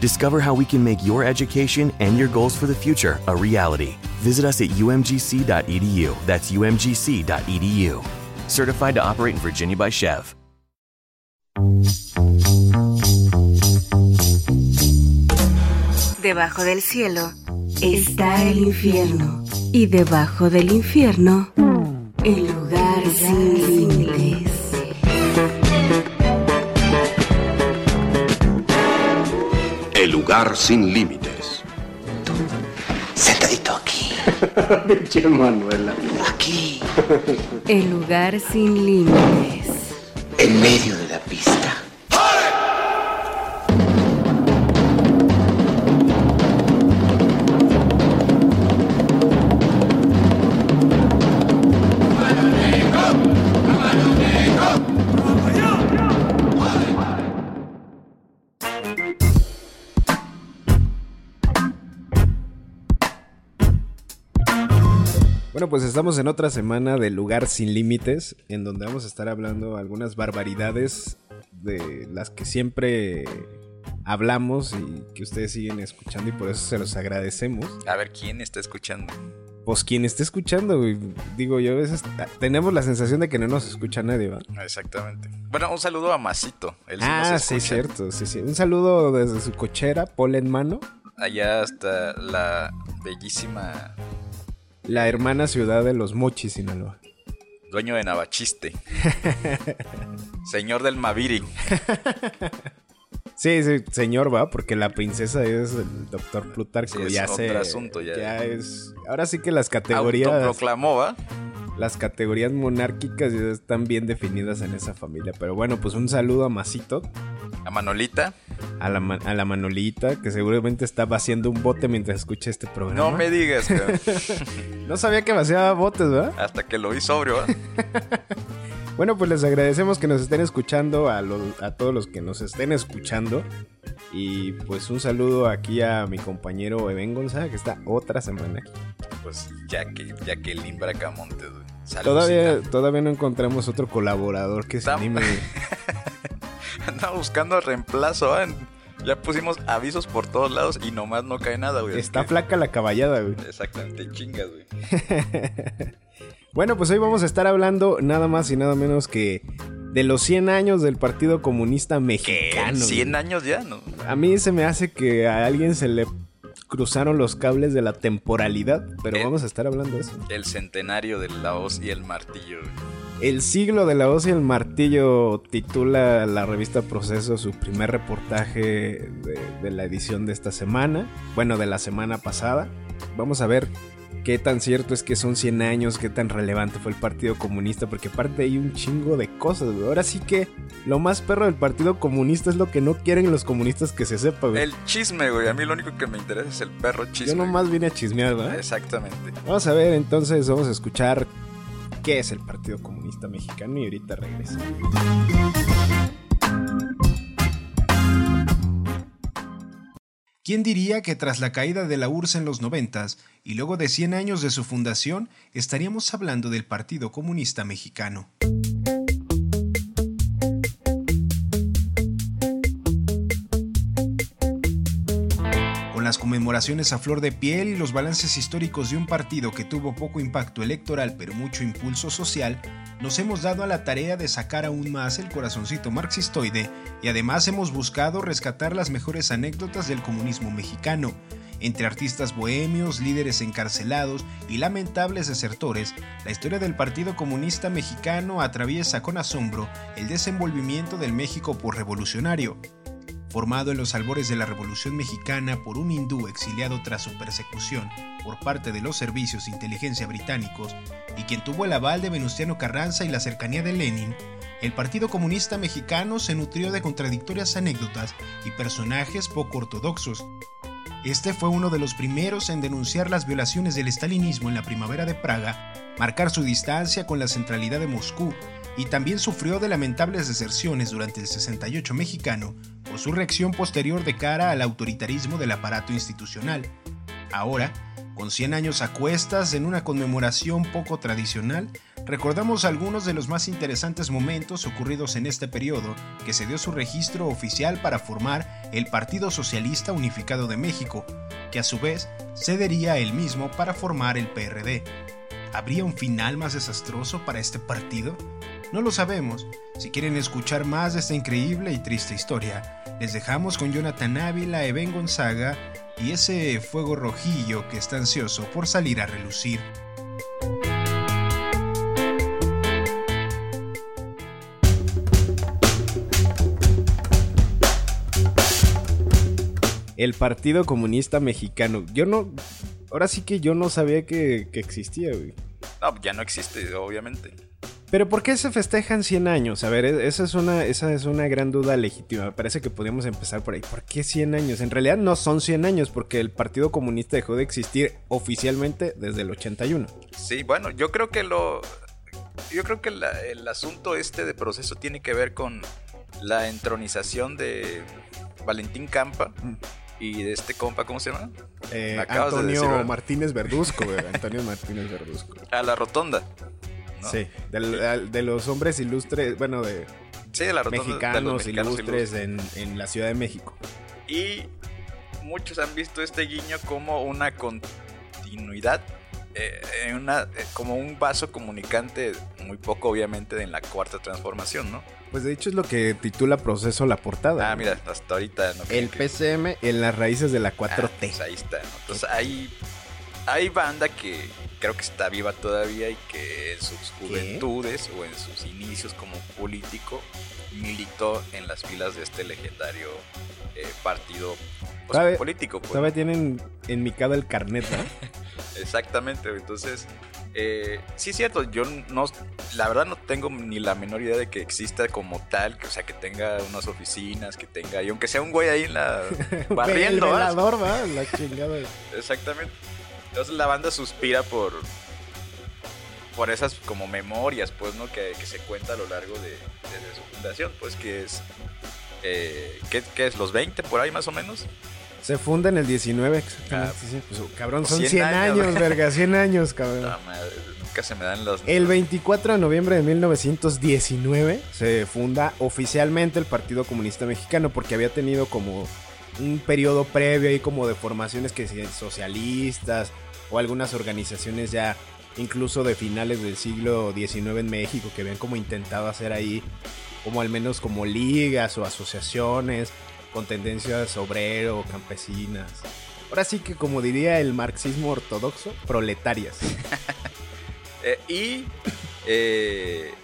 Discover how we can make your education and your goals for the future a reality. Visit us at umgc.edu. That's umgc.edu. Certified to operate in Virginia by Chev. Debajo del cielo está el infierno. Y debajo del infierno, el lugar sin límites. El lugar sin límites. Sentadito aquí. Pinche Manuela. Aquí. El lugar sin límites. En medio de la pista. Bueno, pues estamos en otra semana de Lugar Sin Límites, en donde vamos a estar hablando algunas barbaridades de las que siempre hablamos y que ustedes siguen escuchando y por eso se los agradecemos. A ver, ¿quién está escuchando? Pues quien esté escuchando, güey, digo yo, a veces tenemos la sensación de que no nos escucha nadie, ¿va? Exactamente. Bueno, un saludo a Masito. Él sí ah, nos sí, cierto, sí, sí. Un saludo desde su cochera, pole en mano, Allá hasta la bellísima la hermana ciudad de los Mochis, Sinaloa. dueño de Navachiste. Señor del Maviri. Sí, sí, señor, va, porque la princesa es el doctor Plutarco. Sí, es ya otro se, asunto, ya. es. Ahora sí que las categorías. Autoproclamó, ¿va? Las categorías monárquicas ya están bien definidas en esa familia. Pero bueno, pues un saludo a Masito, A Manolita. a la, a la Manolita, que seguramente está vaciando un bote mientras escucha este programa. No me digas, cabrón. No sabía que vaciaba botes, ¿verdad? Hasta que lo vi sobrio, ¿va? Bueno, pues les agradecemos que nos estén escuchando, a, los- a todos los que nos estén escuchando. Y pues un saludo aquí a mi compañero Eben Gonzaga, que está otra semana aquí. Pues Jaque, Jacqueline Bracamontes, güey. Saludcita. Todavía, todavía no encontramos otro colaborador que se anime. Andaba buscando reemplazo, ¿va? Ya pusimos avisos por todos lados y nomás no cae nada, güey. Está flaca la caballada, güey. Exactamente, chingas, güey. Bueno, pues hoy vamos a estar hablando nada más y nada menos que de los 100 años del Partido Comunista. Mexicano. güey. ¿100 años ya? No. A mí se me hace que a alguien se le cruzaron los cables de la temporalidad, pero vamos a estar hablando de eso. El centenario de la hoz y el martillo. El siglo de la hoz y el martillo titula la revista Proceso su primer reportaje de, de la edición de esta semana, bueno, de la semana pasada. Vamos a ver qué tan cierto es que son 100 años, qué tan relevante fue el Partido Comunista, porque aparte hay un chingo de cosas, güey. Ahora sí que lo más perro del Partido Comunista es lo que no quieren los comunistas que se sepa, güey. El chisme, güey. A mí lo único que me interesa es el perro chisme. Yo nomás vine a chismear, ¿verdad? Exactamente. Vamos a ver, entonces vamos a escuchar qué es el Partido Comunista Mexicano y ahorita regreso. ¿Quién diría que tras la caída de la URSS en los noventas y luego de 100 años de su fundación, estaríamos hablando del Partido Comunista Mexicano? Conmemoraciones a flor de piel y los balances históricos de un partido que tuvo poco impacto electoral pero mucho impulso social, nos hemos dado a la tarea de sacar aún más el corazoncito marxistoide y además hemos buscado rescatar las mejores anécdotas del comunismo mexicano. Entre artistas bohemios, líderes encarcelados y lamentables desertores, la historia del Partido Comunista Mexicano atraviesa con asombro el desenvolvimiento del México por revolucionario formado en los albores de la Revolución Mexicana por un hindú exiliado tras su persecución por parte de los servicios de inteligencia británicos y quien tuvo el aval de Venustiano Carranza y la cercanía de Lenin, el Partido Comunista Mexicano se nutrió de contradictorias anécdotas y personajes poco ortodoxos. Este fue uno de los primeros en denunciar las violaciones del estalinismo en la primavera de Praga, marcar su distancia con la centralidad de Moscú y también sufrió de lamentables deserciones durante el 68 mexicano por su reacción posterior de cara al autoritarismo del aparato institucional. Ahora, con 100 años a cuestas en una conmemoración poco tradicional, recordamos algunos de los más interesantes momentos ocurridos en este periodo que se dio su registro oficial para formar el Partido Socialista Unificado de México, que a su vez cedería el mismo para formar el PRD. ¿Habría un final más desastroso para este partido? No lo sabemos. Si quieren escuchar más de esta increíble y triste historia, les dejamos con Jonathan Ávila, Eben Gonzaga y ese fuego rojillo que está ansioso por salir a relucir. El Partido Comunista Mexicano. Yo no. Ahora sí que yo no sabía que, que existía, güey. No, ya no existe, obviamente. Pero ¿por qué se festejan 100 años? A ver, e-, esa es una, esa es una gran duda legítima. Me parece que podríamos empezar por ahí. ¿Por qué 100 años? En realidad no son 100 años porque el Partido Comunista dejó de existir oficialmente desde el 81. Sí, bueno, yo creo que lo... Yo creo que el asunto este de proceso tiene que ver con la entronización de Valentín Campa. Mm. Y de este compa, ¿cómo se llama? Eh, Antonio Martínez Verduzco, Antonio Martínez Verduzco. A la rotonda. Sí, de, los hombres ilustres, bueno, de, mexicanos, ilustres en, la Ciudad de México. Y muchos han visto este guiño como una continuidad, eh, una, eh, como un vaso comunicante, muy poco obviamente en la cuarta transformación, ¿no? Pues de hecho es lo que titula Proceso la portada. Ah, mira, hasta ahorita. No El PCM en las raíces de la 4T. Ah, pues ahí está. Entonces hay, hay banda que creo que está viva todavía y que en sus juventudes o en sus inicios como político militó en las filas de este legendario eh, partido pues, político. Pues. Todavía tienen enmicado el carnet, ¿no? Exactamente, entonces... Eh, sí es cierto, yo no, la verdad no tengo ni la menor idea de que exista como tal, que, o sea, que tenga unas oficinas, que tenga, y aunque sea un güey ahí en la barriendo. el ¿va? La chingada. Exactamente. Entonces la banda suspira por por esas como memorias, pues, ¿no? Que, se cuenta a lo largo de, su fundación, pues, que es, eh, ¿qué, es? ¿Los 20 por ahí más o menos? Se funda en el 19, exactamente. Ah, pues, cabrón, son 100, años, verga, 100 años, cabrón. No, madre, nunca se me dan los... El 24 de noviembre de 1919 se funda oficialmente el Partido Comunista Mexicano porque había tenido como un periodo previo ahí como de formaciones que socialistas, o algunas organizaciones ya incluso de finales del siglo XIX en México que habían como intentado hacer ahí como al menos como ligas o asociaciones con tendencias obrero, campesinas. Ahora sí que como diría el marxismo ortodoxo, proletarias. Eh, y eh,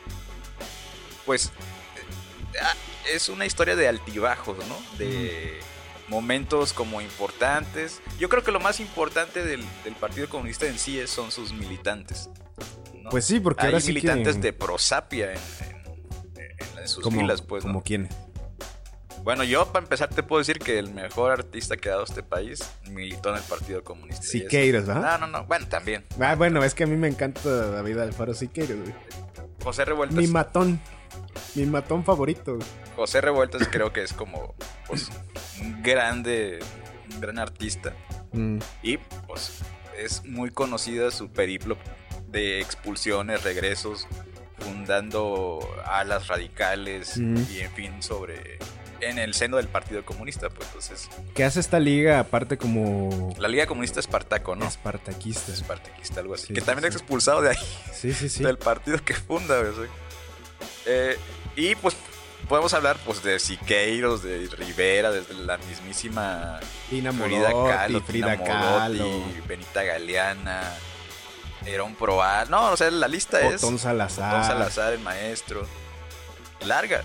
pues ah, es una historia de altibajos, ¿no? De momentos como importantes. Yo creo que lo más importante del, Partido Comunista en sí son sus militantes. Pues sí, porque hay militantes de prosapia en, sus filas, pues. ¿Como quién? Bueno, yo para empezar te puedo decir que el mejor artista que ha dado este país militó en el Partido Comunista. Siqueiros, ¿verdad? No, no, no. Bueno, también. Ah, bueno, es que a mí me encanta David Alfaro Siqueiros, güey. José Revueltas. Mi matón. Mi matón favorito. José Revueltas creo que es como pues, un grande, un gran artista. Mm. Y pues es muy conocida su periplo de expulsiones, regresos, fundando alas radicales mm. y en fin sobre en el seno del Partido Comunista, pues entonces... ¿Qué hace esta liga aparte como... La Liga Comunista Espartaco, ¿no? Espartaquista. Espartaquista, algo así. Sí, que sí, también sí. es expulsado de ahí, Sí, sí, sí. del partido que funda, sí. Eh, y pues podemos hablar pues de Siqueiros, de Rivera, desde la mismísima Tina Frida Kahlo, Frida Kahlo, Benita Galeana, Herón Proal. No, o sea, la lista es... Otón Salazar. Otón Salazar, el maestro. Larga.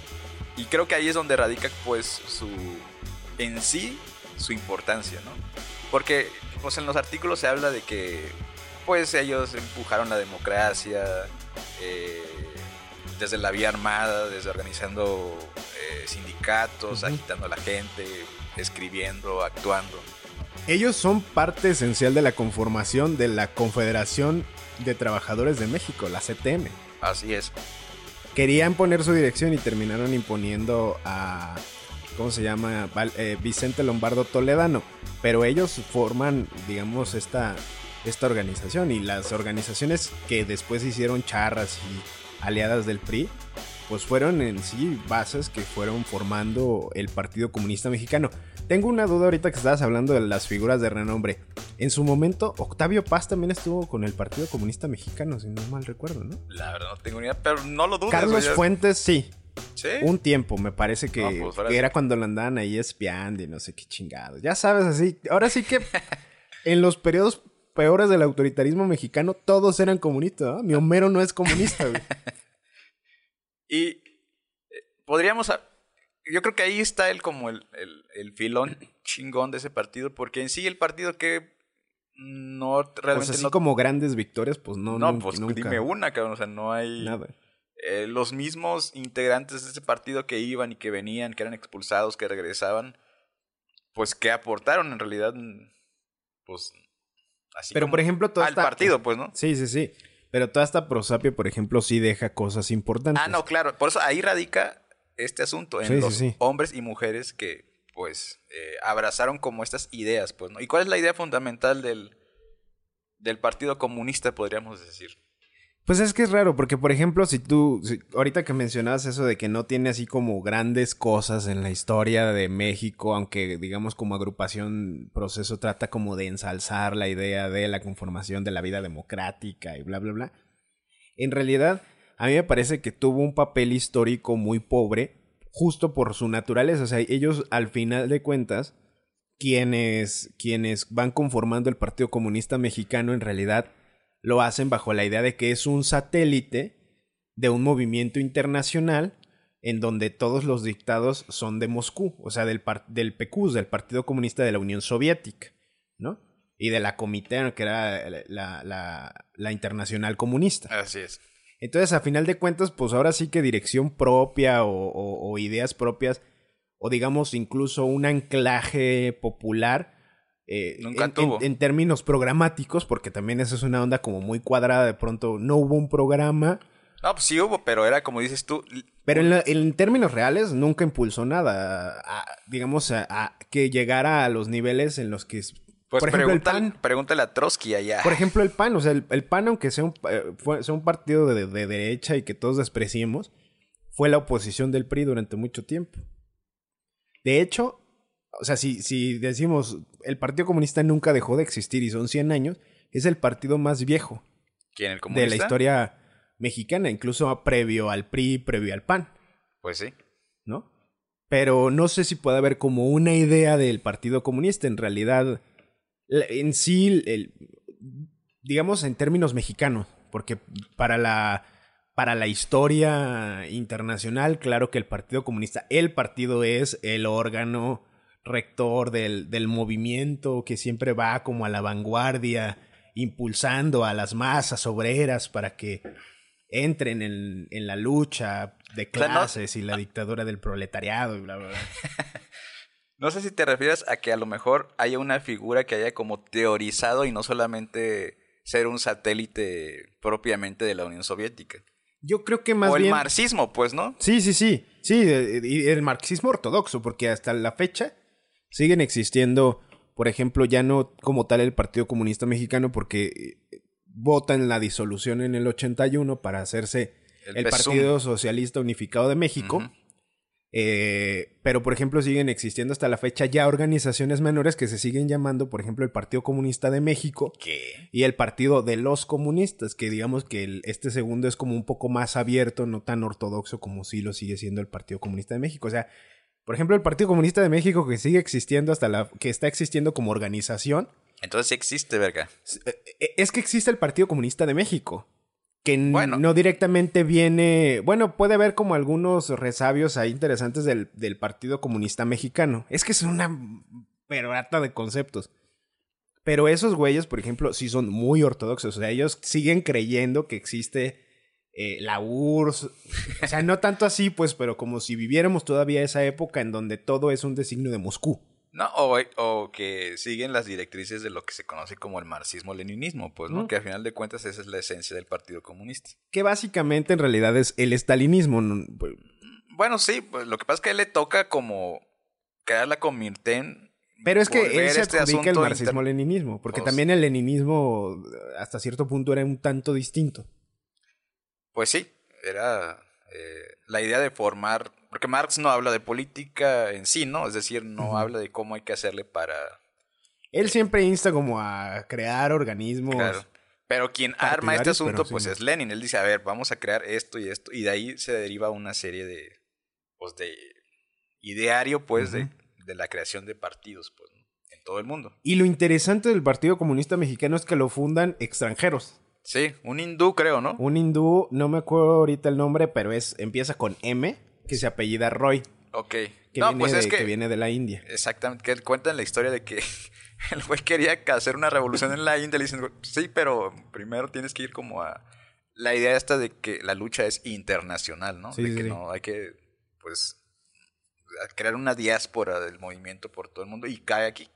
Y creo que ahí es donde radica, pues, su. En sí, su importancia, ¿no? Porque, pues, en los artículos se habla de que, pues, ellos empujaron la democracia eh, desde la vía armada, desde organizando eh, sindicatos, Ujú. agitando a la gente, escribiendo, actuando. Ellos son parte esencial de la conformación de la Confederación de Trabajadores de México, la CTM. Así es. Querían poner su dirección y terminaron imponiendo a, ¿cómo se llama? Eh, Vicente Lombardo Toledano. Pero ellos forman, digamos, esta, esta organización y las organizaciones que después hicieron charras y aliadas del PRI, pues fueron en sí bases que fueron formando el Partido Comunista Mexicano. Tengo una duda ahorita que estabas hablando de las figuras de renombre. En su momento, Octavio Paz también estuvo con el Partido Comunista Mexicano, si no mal recuerdo, ¿no? La verdad no tengo ni idea, pero no lo dudes. Carlos Fuentes, sí. Sí. Un tiempo, me parece que, No, pues, que era cuando lo andaban ahí espiando y no sé qué chingados. Ya sabes, así. Ahora sí que en los periodos peores del autoritarismo mexicano, todos eran comunistas. ¿no? Mi Homero no es comunista, güey. Y eh, podríamos... Yo creo que ahí está el como el, el- el filón chingón de ese partido, porque en sí el partido que no Pues realmente así no... como grandes victorias, pues no, no, pues nunca. dime una, cabrón, o sea, no hay... Nada. eh, los mismos integrantes de ese partido que iban y que venían, que eran expulsados, que regresaban, pues que aportaron en realidad, pues... Así Pero como por ejemplo, toda al esta- partido, pues, ¿no? Sí, sí, sí. Pero toda esta prosapia, por ejemplo, sí deja cosas importantes. Ah, no, claro. Por eso ahí radica este asunto en Sí, sí, los sí. hombres y mujeres que, pues, eh, abrazaron como estas ideas, pues, ¿no? ¿Y cuál es la idea fundamental del, del Partido Comunista, podríamos decir? Pues es que es raro, porque por ejemplo, si tú, si- ahorita que mencionabas eso de que no tiene así como grandes cosas en la historia de México, aunque digamos como agrupación proceso trata como de ensalzar la idea de la conformación de la vida democrática y bla, bla, bla. En realidad, a mí me parece que tuvo un papel histórico muy pobre, justo por su naturaleza. O sea, ellos al final de cuentas, quienes, quienes van conformando el Partido Comunista Mexicano en realidad lo hacen bajo la idea de que es un satélite de un movimiento internacional en donde todos los dictados son de Moscú, o sea, del, del PQS, del Partido Comunista de la Unión Soviética, ¿no? Y de la Comité, que era la- la- la Internacional Comunista. Así es. Entonces, a final de cuentas, pues ahora sí que dirección propia o, o- o ideas propias, o digamos incluso un anclaje popular, eh, Nunca en, tuvo. en- en términos programáticos, porque también eso es una onda como muy cuadrada, de pronto no hubo un programa, No, pues sí hubo, pero era como dices tú. pero en, la- en términos reales nunca impulsó nada, a- digamos, a, a que llegara a los niveles en los que... Pues por ejemplo, el pregúntale, PAN... pregúntale a Trotsky allá. Por ejemplo, el PAN, o sea, el, el PAN, aunque sea un, eh, fue- sea un partido de, de derecha y que todos despreciemos, fue la oposición del PRI durante mucho tiempo. De hecho, o sea, si, si decimos el Partido Comunista nunca dejó de existir y son 100 años, es el partido más viejo ¿Quién, el de la historia mexicana, incluso previo al PRI, previo al PAN, Pues sí. ¿no? Pero no sé si puede haber como una idea del Partido Comunista. En realidad, en sí, el- digamos en términos mexicanos, porque para la, para la historia internacional, claro que el Partido Comunista, el partido es el órgano rector del, del movimiento que siempre va como a la vanguardia, impulsando a las masas obreras para que entren en, en la lucha de O sea, no- clases y la dictadura del proletariado y bla, bla, bla. No sé si te refieres a que a lo mejor haya una figura que haya como teorizado y no solamente ser un satélite propiamente de la Unión Soviética. Yo creo que más o el bien... marxismo, pues, ¿no? Sí, sí, sí. Sí, eh, y el marxismo ortodoxo, porque hasta la fecha siguen existiendo, por ejemplo, ya no como tal el Partido Comunista Mexicano, porque eh, votan la disolución en el 81 para hacerse El. Partido Socialista Unificado de México. Ujú. Eh, pero, por ejemplo, siguen existiendo hasta la fecha ya organizaciones menores que se siguen llamando, por ejemplo, el Partido Comunista de México ¿Qué? y el Partido de los Comunistas, que digamos que el- este segundo es como un poco más abierto, no tan ortodoxo como sí lo sigue siendo el Partido Comunista de México. O sea, por ejemplo, el Partido Comunista de México que sigue existiendo hasta la que está existiendo como organización, Entonces sí existe, verga. eh, es que existe el Partido Comunista de México. Que Bueno. no directamente viene. Bueno, puede haber como algunos resabios ahí interesantes del, del Partido Comunista Mexicano. Es que es una perorata de conceptos. Pero esos güeyes, por ejemplo, sí son muy ortodoxos. O sea, ellos siguen creyendo que existe eh, la URSS. O sea, no tanto así, pues, pero como si viviéramos todavía esa época en donde todo es un designio de Moscú. No, o, o que siguen las directrices de lo que se conoce como el marxismo-leninismo, pues, ¿no? Mm. Que al final de cuentas esa es la esencia del Partido Comunista. Que básicamente en realidad es el estalinismo. Pues, Bueno, sí, pues lo que pasa es que a él le toca como crear la Comirten. Pero es que él se este adjudica el marxismo-leninismo, porque Pues- también el leninismo hasta cierto punto era un tanto distinto. Pues sí, era eh, la idea de formar, porque Marx no habla de política en sí, ¿no? Es decir, no habla de cómo hay que hacerle para... Él siempre insta como a crear organismos. Claro. Pero quien arma este asunto, pues sí. es Lenin. Él dice, a ver, vamos a crear esto y esto. Y de ahí se deriva una serie de, pues de ideario, pues, de, de la creación de partidos, pues, ¿no? en todo el mundo. Y lo interesante del Partido Comunista Mexicano es que lo fundan extranjeros. Sí, un hindú, creo, ¿no? Un hindú, no me acuerdo ahorita el nombre, pero es empieza con M, que se apellida Roy, Ok. que, no, viene, pues de, es que, que viene de la India. Exactamente, que cuentan la historia de que el güey quería hacer una revolución en la India. Le dicen, sí, pero primero tienes que ir como a. La idea esta de que la lucha es internacional, ¿no? Sí, de sí, que sí. no hay que, pues, crear una diáspora del movimiento por todo el mundo y cae aquí.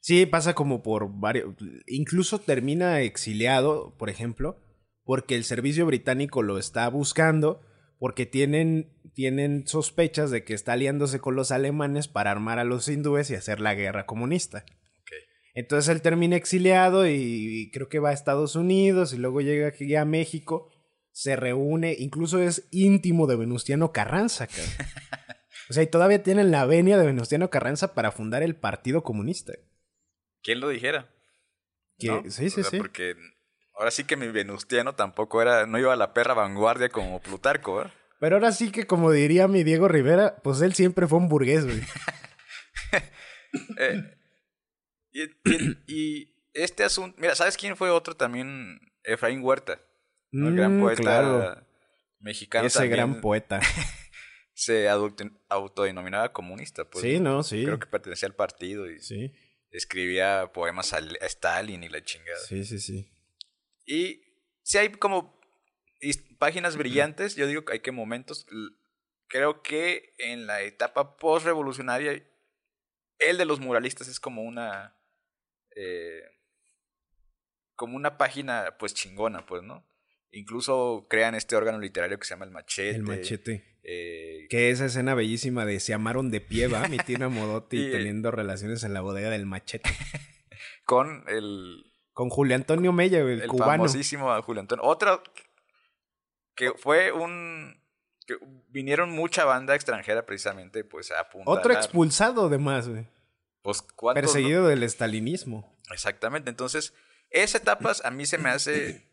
Sí, pasa como por varios. Incluso termina exiliado, por ejemplo, porque el servicio británico lo está buscando, porque tienen, tienen sospechas de que está aliándose con los alemanes para armar a los hindúes y hacer la guerra comunista. Ok. Entonces él termina exiliado y, creo que va a Estados Unidos y luego llega aquí a México, se reúne, incluso es íntimo de Venustiano Carranza. O sea, y todavía tienen la venia de Venustiano Carranza para fundar el Partido Comunista. ¿Quién lo dijera? Que- ¿No? Sí, sí, O sea, sí. Porque ahora sí que mi venustiano tampoco era, no iba a la perra vanguardia como Plutarco, ¿eh? Pero ahora sí que, como diría mi Diego Rivera, pues él siempre fue un burgués, güey. Eh, y, y- y este asunto, mira, ¿sabes quién fue otro también? Efraín Huerta, ¿no? el gran Mm, poeta claro. mexicano. Ese también gran poeta. Se autodenominaba comunista, pues. sí, ¿no? sí. Creo que pertenecía al partido y Sí, escribía poemas a Stalin y la chingada. sí, sí, sí. Y si hay como páginas brillantes, yo digo que hay que momentos. Creo que en la etapa post-revolucionaria, el de los muralistas es como una. eh, como una página, pues chingona, pues, ¿no? Incluso crean este órgano literario que se llama El Machete. El machete. eh, Que esa escena bellísima de se amaron de pie, va, mi Tina Modotti Y- teniendo relaciones en la bodega del machete. con el, Con Julio Antonio Mella, el cubano. famosísimo Julio Antonio. Otra que fue un. que vinieron mucha banda extranjera precisamente, pues a apuntar. Otro expulsado, además, güey. Pues. Perseguido del estalinismo. Exactamente. Entonces, esa etapa a mí se me hace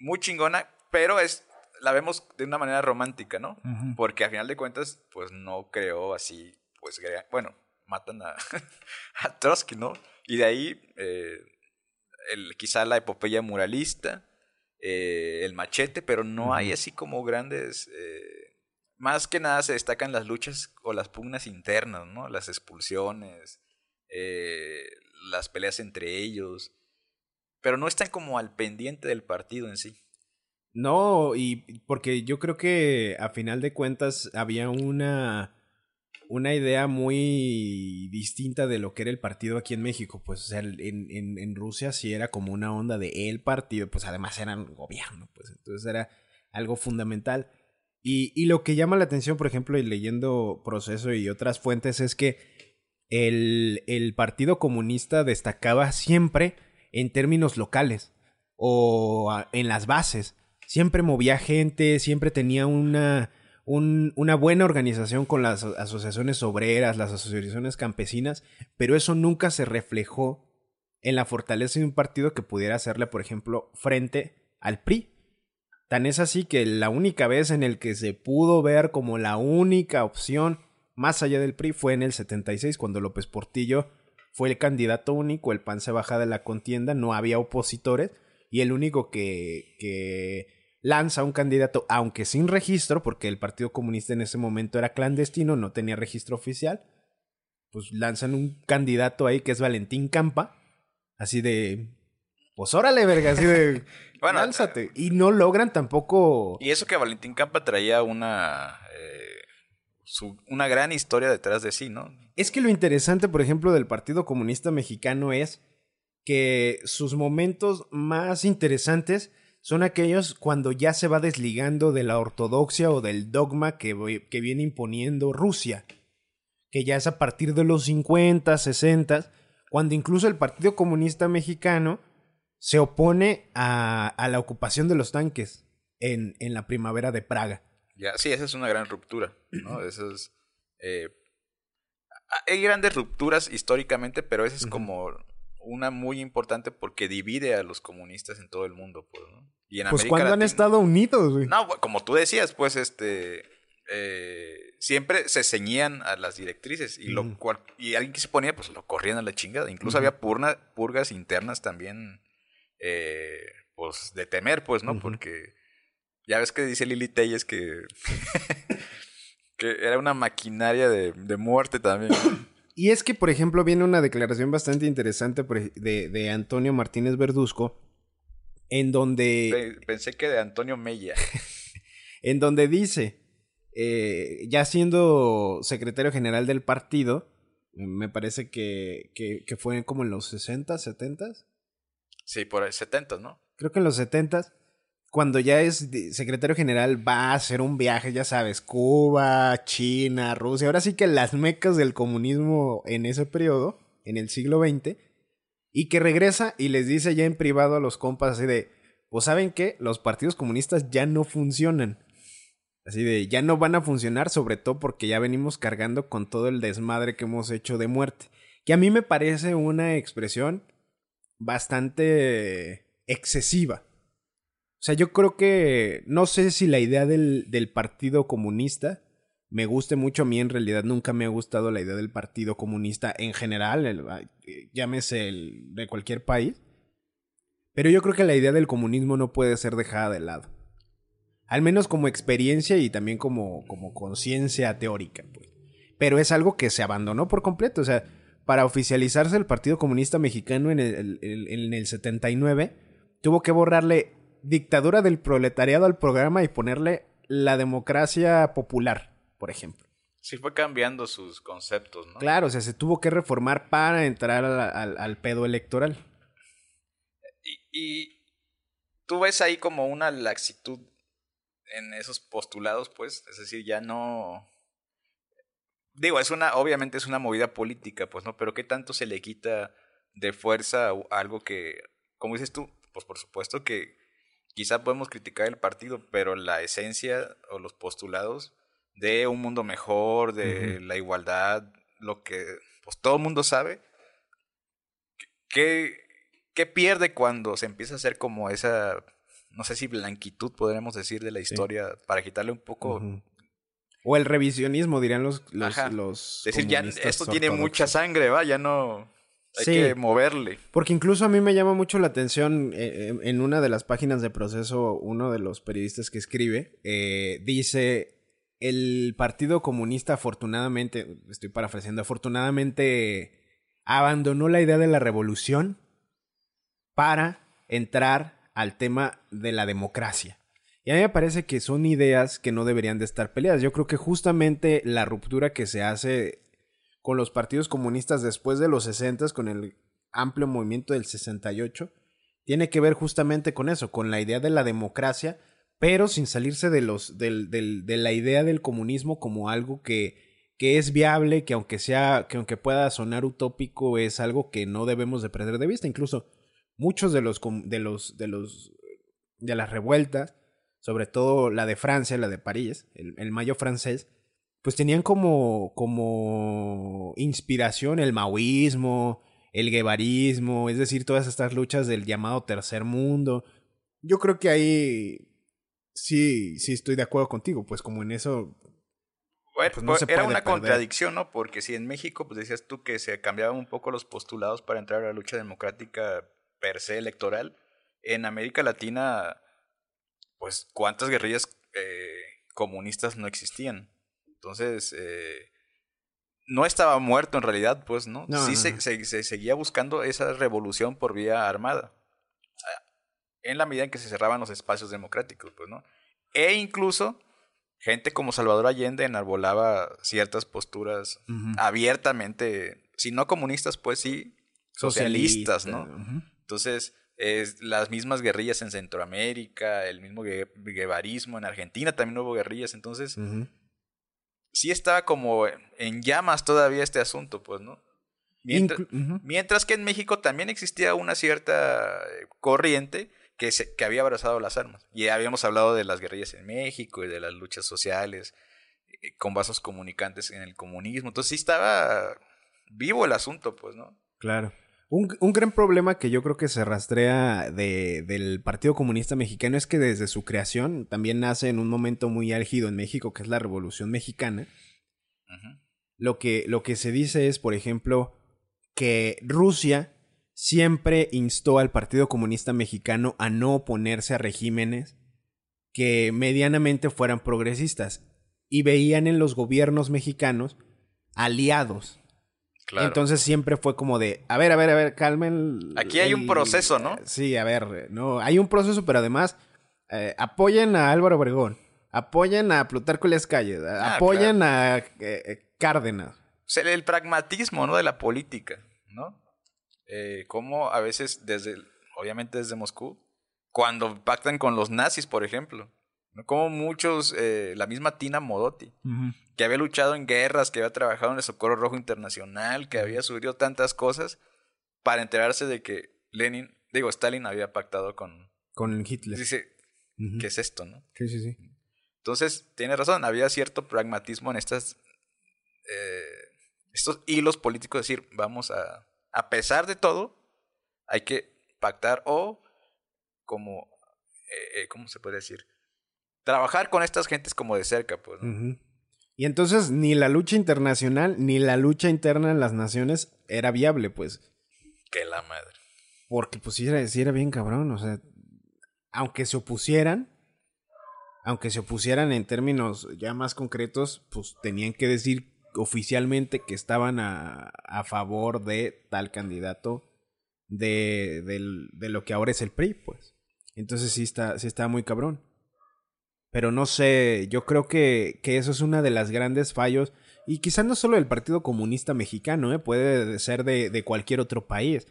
muy chingona, pero es la vemos de una manera romántica, ¿no? Porque a final de cuentas, pues no creó así, pues, bueno, matan a, a Trotsky, ¿no? Y de ahí, eh, el, quizá la epopeya muralista, eh, el machete, pero no hay así como grandes... eh, más que nada se destacan las luchas o las pugnas internas, ¿no? Las expulsiones, eh, las peleas entre ellos, pero no están como al pendiente del partido en sí. No, y porque yo creo que a final de cuentas había una, una idea muy distinta de lo que era el partido aquí en México. Pues, o sea, en, en, Rusia sí era como una onda de el partido, pues además eran gobierno, pues entonces era algo fundamental. Y, y lo que llama la atención, por ejemplo, y leyendo Proceso y otras fuentes, es que el, el Partido Comunista destacaba siempre en términos locales o en las bases. Siempre movía gente, siempre tenía una, una buena organización con las asociaciones obreras, las asociaciones campesinas, pero eso nunca se reflejó en la fortaleza de un partido que pudiera hacerle, por ejemplo, frente al PRI. Tan es así que la única vez en el que se pudo ver como la única opción más allá del PRI fue en el 76, cuando López Portillo fue el candidato único, el PAN se baja de la contienda, no había opositores, y el único que, que lanza un candidato, aunque sin registro, porque el Partido Comunista en ese momento era clandestino, no tenía registro oficial, pues lanzan un candidato ahí que es Valentín Campa, así de, pues órale, verga, así de, bueno, lánzate. Y no logran tampoco... Y eso que Valentín Campa traía una... Eh, una gran historia detrás de sí, ¿no? Es que lo interesante, por ejemplo, del Partido Comunista Mexicano es que sus momentos más interesantes son aquellos cuando ya se va desligando de la ortodoxia o del dogma que, que viene imponiendo Rusia, que ya es a partir de los 50, 60, cuando incluso el Partido Comunista Mexicano se opone a, la ocupación de los tanques en, en, la primavera de Praga. Ya, sí, esa es una gran ruptura, ¿no? Eh, hay grandes rupturas históricamente, pero esa es como una muy importante porque divide a los comunistas en todo el mundo, pues, ¿no? pues cuando han estado unidos, güey. No, como tú decías, pues este eh, siempre se ceñían a las directrices y lo cual, y alguien que se ponía, pues lo corrían a la chingada. Incluso había purgas internas también, eh, pues de temer, pues, ¿no? Porque ya ves que dice Lili Telles que, que era una maquinaria de, de muerte también. Y es que, por ejemplo, viene una declaración bastante interesante de, de Antonio Martínez Verduzco, en donde... Pensé que de Antonio Mella. en donde dice, eh, ya siendo secretario general del partido, me parece que, que, fue como en los 60, 70. Sí, por ahí, 70, ¿no? Creo que en los 70, cuando ya es secretario general, va a hacer un viaje, ya sabes, Cuba, China, Rusia, ahora sí que las mecas del comunismo en ese periodo, en el siglo XX, y que regresa y les dice ya en privado a los compas así de, pues saben qué, los partidos comunistas ya no funcionan. Así de, ya no van a funcionar, sobre todo porque ya venimos cargando con todo el desmadre que hemos hecho de muerte. Que a mí me parece una expresión bastante excesiva. O sea, yo creo que no sé si la idea del, del Partido Comunista me guste mucho. A mí en realidad nunca me ha gustado la idea del Partido Comunista en general, eh, llámese el de cualquier país. Pero yo creo que la idea del comunismo no puede ser dejada de lado. Al menos como experiencia y también como, como conciencia teórica. Pues. Pero es algo que se abandonó por completo. O sea, para oficializarse el Partido Comunista Mexicano en el, en el 79, tuvo que borrarle dictadura del proletariado al programa y ponerle la democracia popular por ejemplo. Sí, fue cambiando sus conceptos, ¿no? Claro, o sea, se tuvo que reformar para entrar al, pedo electoral. Y, tú ves ahí como una laxitud en esos postulados, pues, es decir, ya no... Digo, es una, obviamente es una movida política, pues, ¿no? Pero ¿qué tanto se le quita de fuerza a algo que, como dices tú, pues por supuesto que quizá podemos criticar el partido, pero la esencia o los postulados de un mundo mejor, de la igualdad, lo que pues todo el mundo sabe. ¿Qué, ¿Qué pierde cuando se empieza a hacer como esa, no sé si blanquitud podríamos decir de la historia, para quitarle un poco... O el revisionismo, dirían los... los, los decir, ya esto tiene mucha sangre, va, ya no... Hay que moverle. Porque incluso a mí me llama mucho la atención eh, eh, en una de las páginas de proceso, uno de los periodistas que escribe, eh, dice el Partido Comunista afortunadamente, estoy parafraseando, afortunadamente abandonó la idea de la revolución para entrar al tema de la democracia. Y a mí me parece que son ideas que no deberían de estar peleadas. Yo creo que justamente la ruptura que se hace con los partidos comunistas después de los 60, con el amplio movimiento del 68, tiene que ver justamente con eso, con la idea de la democracia pero sin salirse de, la idea del comunismo como algo que, que es viable, que aunque, sea, que aunque pueda sonar utópico, es algo que no debemos de perder de vista. Incluso muchos de los, de los, de los, de las revueltas sobre todo la de Francia, la de París, el mayo francés, pues tenían como, como inspiración el maoísmo, el guevarismo, es decir, todas estas luchas del llamado tercer mundo. Yo creo que ahí sí, sí estoy de acuerdo contigo, pues como en eso... Bueno, pues no pues, se era puede una perder. contradicción, ¿no? Porque si en México, pues decías tú que se cambiaban un poco los postulados para entrar a la lucha democrática per se electoral, en América Latina, pues cuántas guerrillas eh, comunistas no existían. Entonces, eh, no estaba muerto en realidad, pues, ¿no? No, sí no, se, no. se- se seguía buscando esa revolución por vía armada. En la medida en que se cerraban los espacios democráticos, pues, ¿no? E incluso gente como Salvador Allende enarbolaba ciertas posturas abiertamente, si no comunistas, pues sí, socialistas, Socialista, ¿no? Entonces, es, las mismas guerrillas en Centroamérica, el mismo gue- guevarismo en Argentina, también hubo guerrillas, entonces. Sí estaba como en llamas todavía este asunto, pues, ¿no? Mientras, que en México también existía una cierta eh, corriente que, se, que había abrazado las armas. Y habíamos hablado de las guerrillas en México y de las luchas sociales eh, con vasos comunicantes en el comunismo. Entonces sí estaba vivo el asunto, pues, ¿no? Claro. Un, un gran problema que yo creo que se rastrea de- del Partido Comunista Mexicano es que desde su creación también nace en un momento muy álgido en México, que es la Revolución Mexicana. Lo que, lo que se dice es, por ejemplo, que Rusia siempre instó al Partido Comunista Mexicano a no oponerse a regímenes que medianamente fueran progresistas y veían en los gobiernos mexicanos aliados Claro. entonces siempre fue como de, a ver, a ver, a ver, calmen. Aquí hay un proceso, ¿no? Sí, a ver, no, hay un proceso, pero además eh, apoyen a Álvaro Obregón, apoyen a Plutarco Les Calles, Ah, apoyen a eh, Cárdenas. O sea, el pragmatismo, ¿no? De la política, ¿no? Eh, como a veces desde, obviamente desde Moscú, cuando pactan con los nazis, por ejemplo, ¿no? Como muchos, eh, la misma Tina Modotti, que había luchado en guerras, que había trabajado en el Socorro Rojo Internacional, que había subido tantas cosas para enterarse de que Lenin, digo, Stalin había pactado con... Con Hitler. Dice. ¿qué es esto, no? Sí, sí, sí. Entonces, tiene razón, había cierto pragmatismo en estas, eh, estos hilos políticos, es decir, vamos a, a pesar de todo, hay que pactar o como, eh, ¿cómo se puede decir? Trabajar con estas gentes como de cerca, pues. Y entonces ni la lucha internacional ni la lucha interna en las naciones era viable, pues. Que la madre. Porque pues sí era, era bien cabrón, o sea, aunque se opusieran, aunque se opusieran en términos ya más concretos, pues tenían que decir oficialmente que estaban a, a favor de tal candidato de, del- de lo que ahora es el PRI, pues. Entonces sí está, sí está muy cabrón. Pero no sé, yo creo que, que eso es una de las grandes fallos, y quizás no solo del Partido Comunista Mexicano, ¿eh? puede ser de, de cualquier otro país.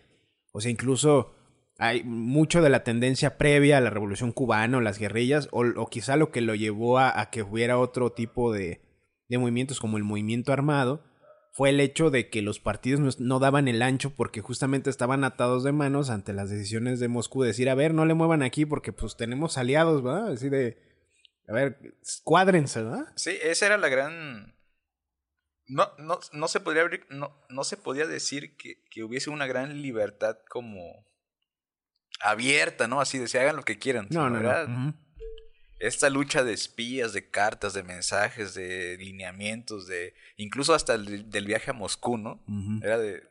O sea, incluso hay mucho de la tendencia previa a la Revolución Cubana o las guerrillas, o, o quizá lo que lo llevó a, que hubiera otro tipo de, de movimientos como el movimiento armado, fue el hecho de que los partidos no, daban el ancho porque justamente estaban atados de manos ante las decisiones de Moscú de decir, a ver, no le muevan aquí porque pues tenemos aliados, ¿verdad? Así de, a ver, cuádrense, ¿verdad? Sí, esa era la gran... No, no, no se podría abrir- no, no se podía decir que, que hubiese una gran libertad como abierta, ¿no? Así de se hagan lo que quieran. No, no, no. Ujú. Esta lucha de espías, de cartas, de mensajes, de lineamientos, de incluso hasta el, del viaje a Moscú, ¿no? Era de,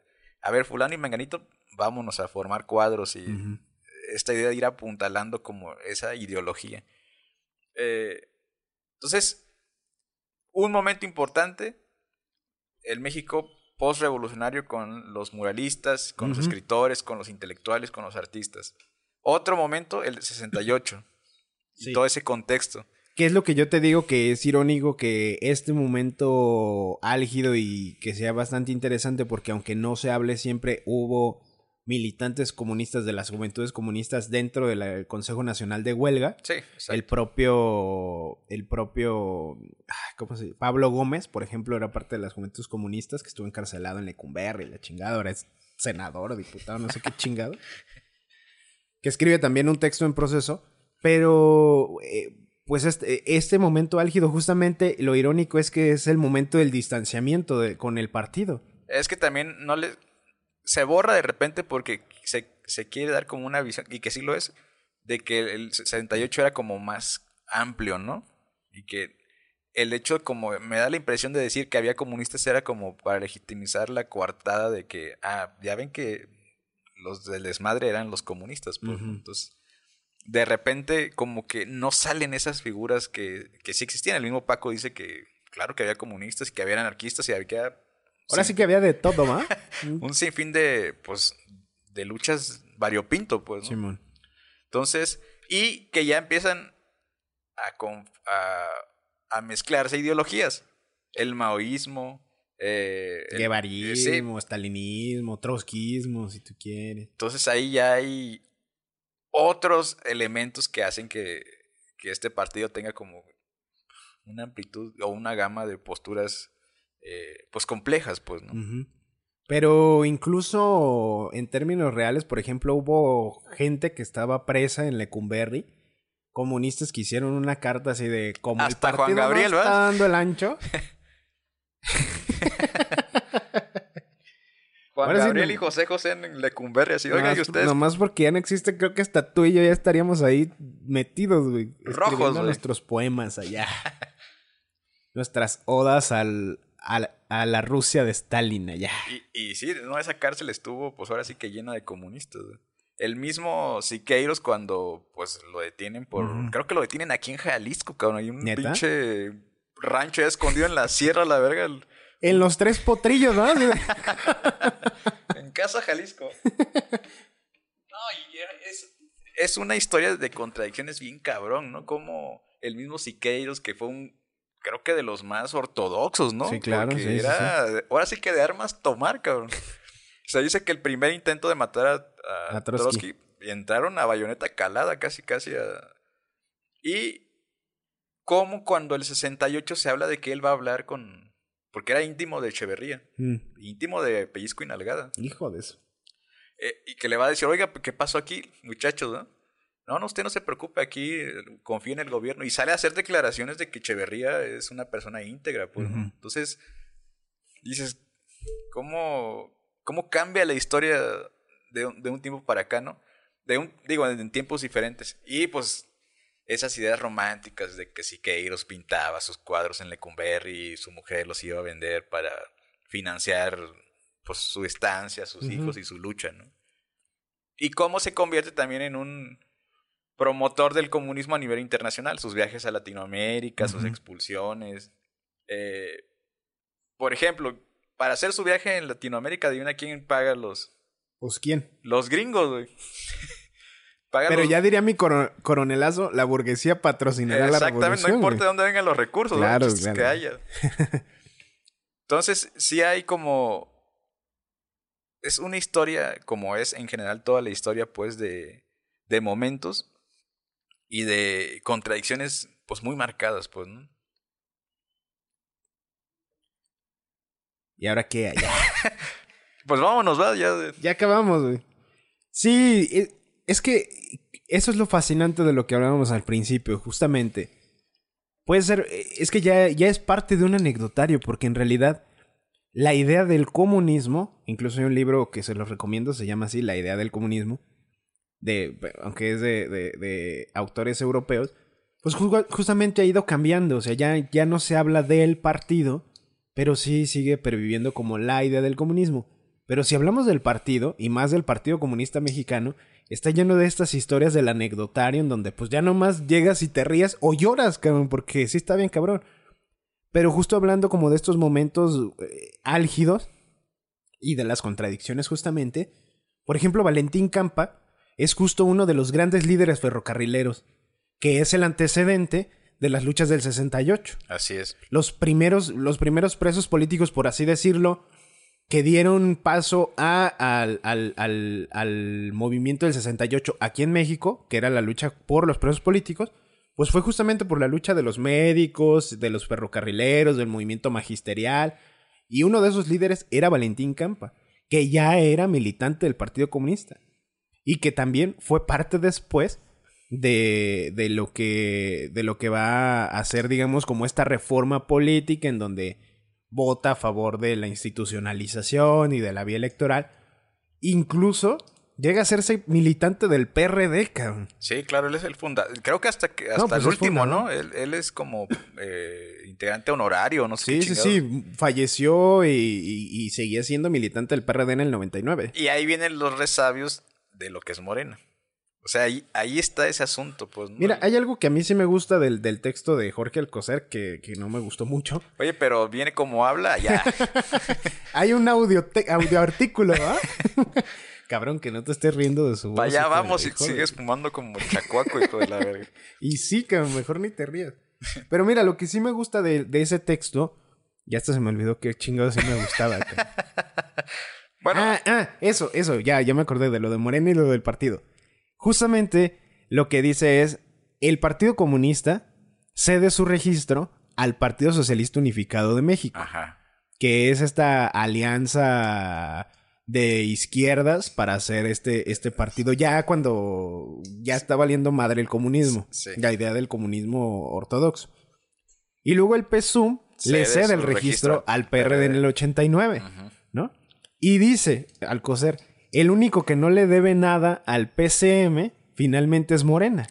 a ver, fulano y menganito, vámonos a formar cuadros y esta idea de ir apuntalando como esa ideología. Eh, entonces, un momento importante, el México post-revolucionario con los muralistas, con los escritores, con los intelectuales, con los artistas. Otro momento, el 68. Sí. Y todo ese contexto. ¿Qué es lo que yo te digo que es irónico que este momento álgido y que sea bastante interesante porque aunque no se hable siempre hubo militantes comunistas de las juventudes comunistas dentro del Consejo Nacional de Huelga. Sí, exacto. El propio, el propio, ¿cómo se dice? Pablo Gómez, por ejemplo, era parte de las juventudes comunistas que estuvo encarcelado en Lecumberri, la chingada, ahora es senador o diputado, no sé qué chingado. que escribe también un texto en proceso, pero eh, pues este, este momento álgido, justamente lo irónico es que es el momento del distanciamiento de, con el partido. Es que también no le. Se borra de repente porque se, se quiere dar como una visión, y que sí lo es, de que el 68 era como más amplio, ¿no? Y que el hecho, como me da la impresión de decir que había comunistas, era como para legitimizar la coartada de que, ah, ya ven que los del desmadre eran los comunistas, pues. Entonces, de repente, como que no salen esas figuras que, que sí existían. El mismo Paco dice que, claro, que había comunistas y que había anarquistas y había. Ahora sí que había de todo, ¿va? un sinfín de, pues, de luchas variopinto, pues. ¿no? Simón. Entonces, y que ya empiezan a, con- a, a mezclarse ideologías. El maoísmo. Eh, el- Guevarismo, sí. stalinismo, trotskismo, si tú quieres. Entonces ahí ya hay otros elementos que hacen que, que este partido tenga como una amplitud o una gama de posturas eh, pues complejas, pues, ¿no? Pero incluso en términos reales, por ejemplo, hubo gente que estaba presa en Lecumberri, comunistas que hicieron una carta así de como Hasta el Juan Gabriel, no está ¿verdad? dando el ancho. Juan Ahora sí Gabriel no- y José José en Lecumberri, así, oigan, nomás, y ustedes nomás porque ya no existe, creo que hasta tú y yo ya estaríamos ahí metidos, güey. Rojos, güey. nuestros poemas allá. Nuestras odas al, a la Rusia de Stalin allá. Y, y sí, no, esa cárcel estuvo, pues ahora sí que llena de comunistas. El mismo Siqueiros cuando, pues, lo detienen por... Creo que lo detienen aquí en Jalisco, cabrón. Hay un ¿Neta? pinche rancho ya escondido en la sierra, la verga. el- En los tres potrillos, ¿no? En Casa Jalisco. No, y es, es una historia de contradicciones bien cabrón, ¿no? Como el mismo Siqueiros, que fue un... Creo que de los más ortodoxos, ¿no? Sí, claro, Porque sí, sí. Ahora sí que de armas tomar, cabrón. Se dice que el primer intento de matar a, a A Trotsky. Trotsky, entraron a bayoneta calada, casi, casi a... Y como cuando el 68 se habla de que él va a hablar con... Porque era íntimo de Echeverría, Mm, íntimo de Pellizco y Nalgada. Hijo de eso. Eh, y que le va a decir, oiga, ¿qué pasó aquí, muchachos? No, no, no, usted no se preocupe, aquí eh, confía en el gobierno. Y sale a hacer declaraciones de que Echeverría es una persona íntegra, pues. Entonces, dices, ¿cómo, ¿cómo cambia la historia de un, de un tiempo para acá, no? De un, digo, en tiempos diferentes. Y pues, esas ideas románticas de que Siqueiros pintaba sus cuadros en Lecumberri y su mujer los iba a vender para financiar pues su estancia, sus hijos y su lucha, ¿no? Y cómo se convierte también en un promotor del comunismo a nivel internacional, sus viajes a Latinoamérica, sus expulsiones. Eh, por ejemplo, para hacer su viaje en Latinoamérica, adivina quién paga los, Pues quién. los gringos, güey. Pero los- ya diría mi coro- coronelazo, la burguesía patrocinará la Exactamente, revolución. no importa de güey. dónde vengan los recursos, Claro, que claro. haya. Entonces, sí hay como. Es una historia, como es en general toda la historia, pues, de, de momentos y de contradicciones, pues, muy marcadas, pues, ¿no? ¿Y ahora qué? Pues vámonos, va, ya. ya acabamos, güey. Sí, e- es que eso es lo fascinante de lo que hablábamos al principio, justamente. Puede ser, eh, es que ya, ya es parte de un anecdotario, porque en realidad la idea del comunismo, incluso hay un libro que se los recomiendo, se llama así, La idea del comunismo, de, aunque es de, de- de autores europeos, pues ju- justamente ha ido cambiando, o sea, ya, ya no se habla del partido, pero sí sigue perviviendo como la idea del comunismo. Pero si hablamos del partido, y más del Partido Comunista Mexicano, está lleno de estas historias del anecdotario en donde pues ya nomás llegas y te rías o lloras, cabrón, porque sí está bien cabrón. Pero justo hablando como de estos momentos eh, álgidos y de las contradicciones justamente, por ejemplo, Valentín Campa es justo uno de los grandes líderes ferrocarrileros, que es el antecedente de las luchas del 68 Así es. los primeros, los primeros presos políticos, por así decirlo, que dieron paso a, al, al, al, al movimiento del 68 aquí en México, que era la lucha por los presos políticos, pues fue justamente por la lucha de los médicos, de los ferrocarrileros, del movimiento magisterial, y uno de esos líderes era Valentín Campa, que ya era militante del Partido Comunista, y que también fue parte después de, de, lo que, de lo que va a hacer, digamos, como esta reforma política en donde vota a favor de la institucionalización y de la vía electoral. Incluso llega a hacerse militante del PRD, cabrón. Sí, claro, él es el fundador. Creo que hasta, que, hasta pues el último. ¿no? Él, él es como eh, integrante honorario, no sé Sí, qué sí, sí. Falleció y, y- y seguía siendo militante del PRD en el 99. Y ahí vienen los resabios de lo que es Morena. O sea, ahí, ahí está ese asunto, pues. ¿no? Mira, hay algo que a mí sí me gusta del, del texto de Jorge Alcocer que, que no me gustó mucho. Oye, pero viene como habla, ya. Hay un audio, audio artículo, ¿ah? Cabrón, que no te estés riendo de su voz. Allá vamos y sigues fumando como chacuaco, hijo de la verga. Y sí, que mejor ni te rías. Pero mira, lo que sí me gusta de, de ese texto, ya hasta se me olvidó que chingado sí me gustaba. Bueno, Ah, ah, eso, eso, ya, ya me acordé de lo de Morena y lo del partido. Justamente lo que dice es, el Partido Comunista cede su registro al Partido Socialista Unificado de México, ajá. que es esta alianza de izquierdas para hacer este, este partido ya cuando ya está valiendo madre el comunismo, Sí. la idea del comunismo ortodoxo. Y luego el PSUM le Cede el registro registro al PRD en el 89. Ujú. ¿no? Y dice Alcocer, el único que no le debe nada al PCM finalmente es Morena.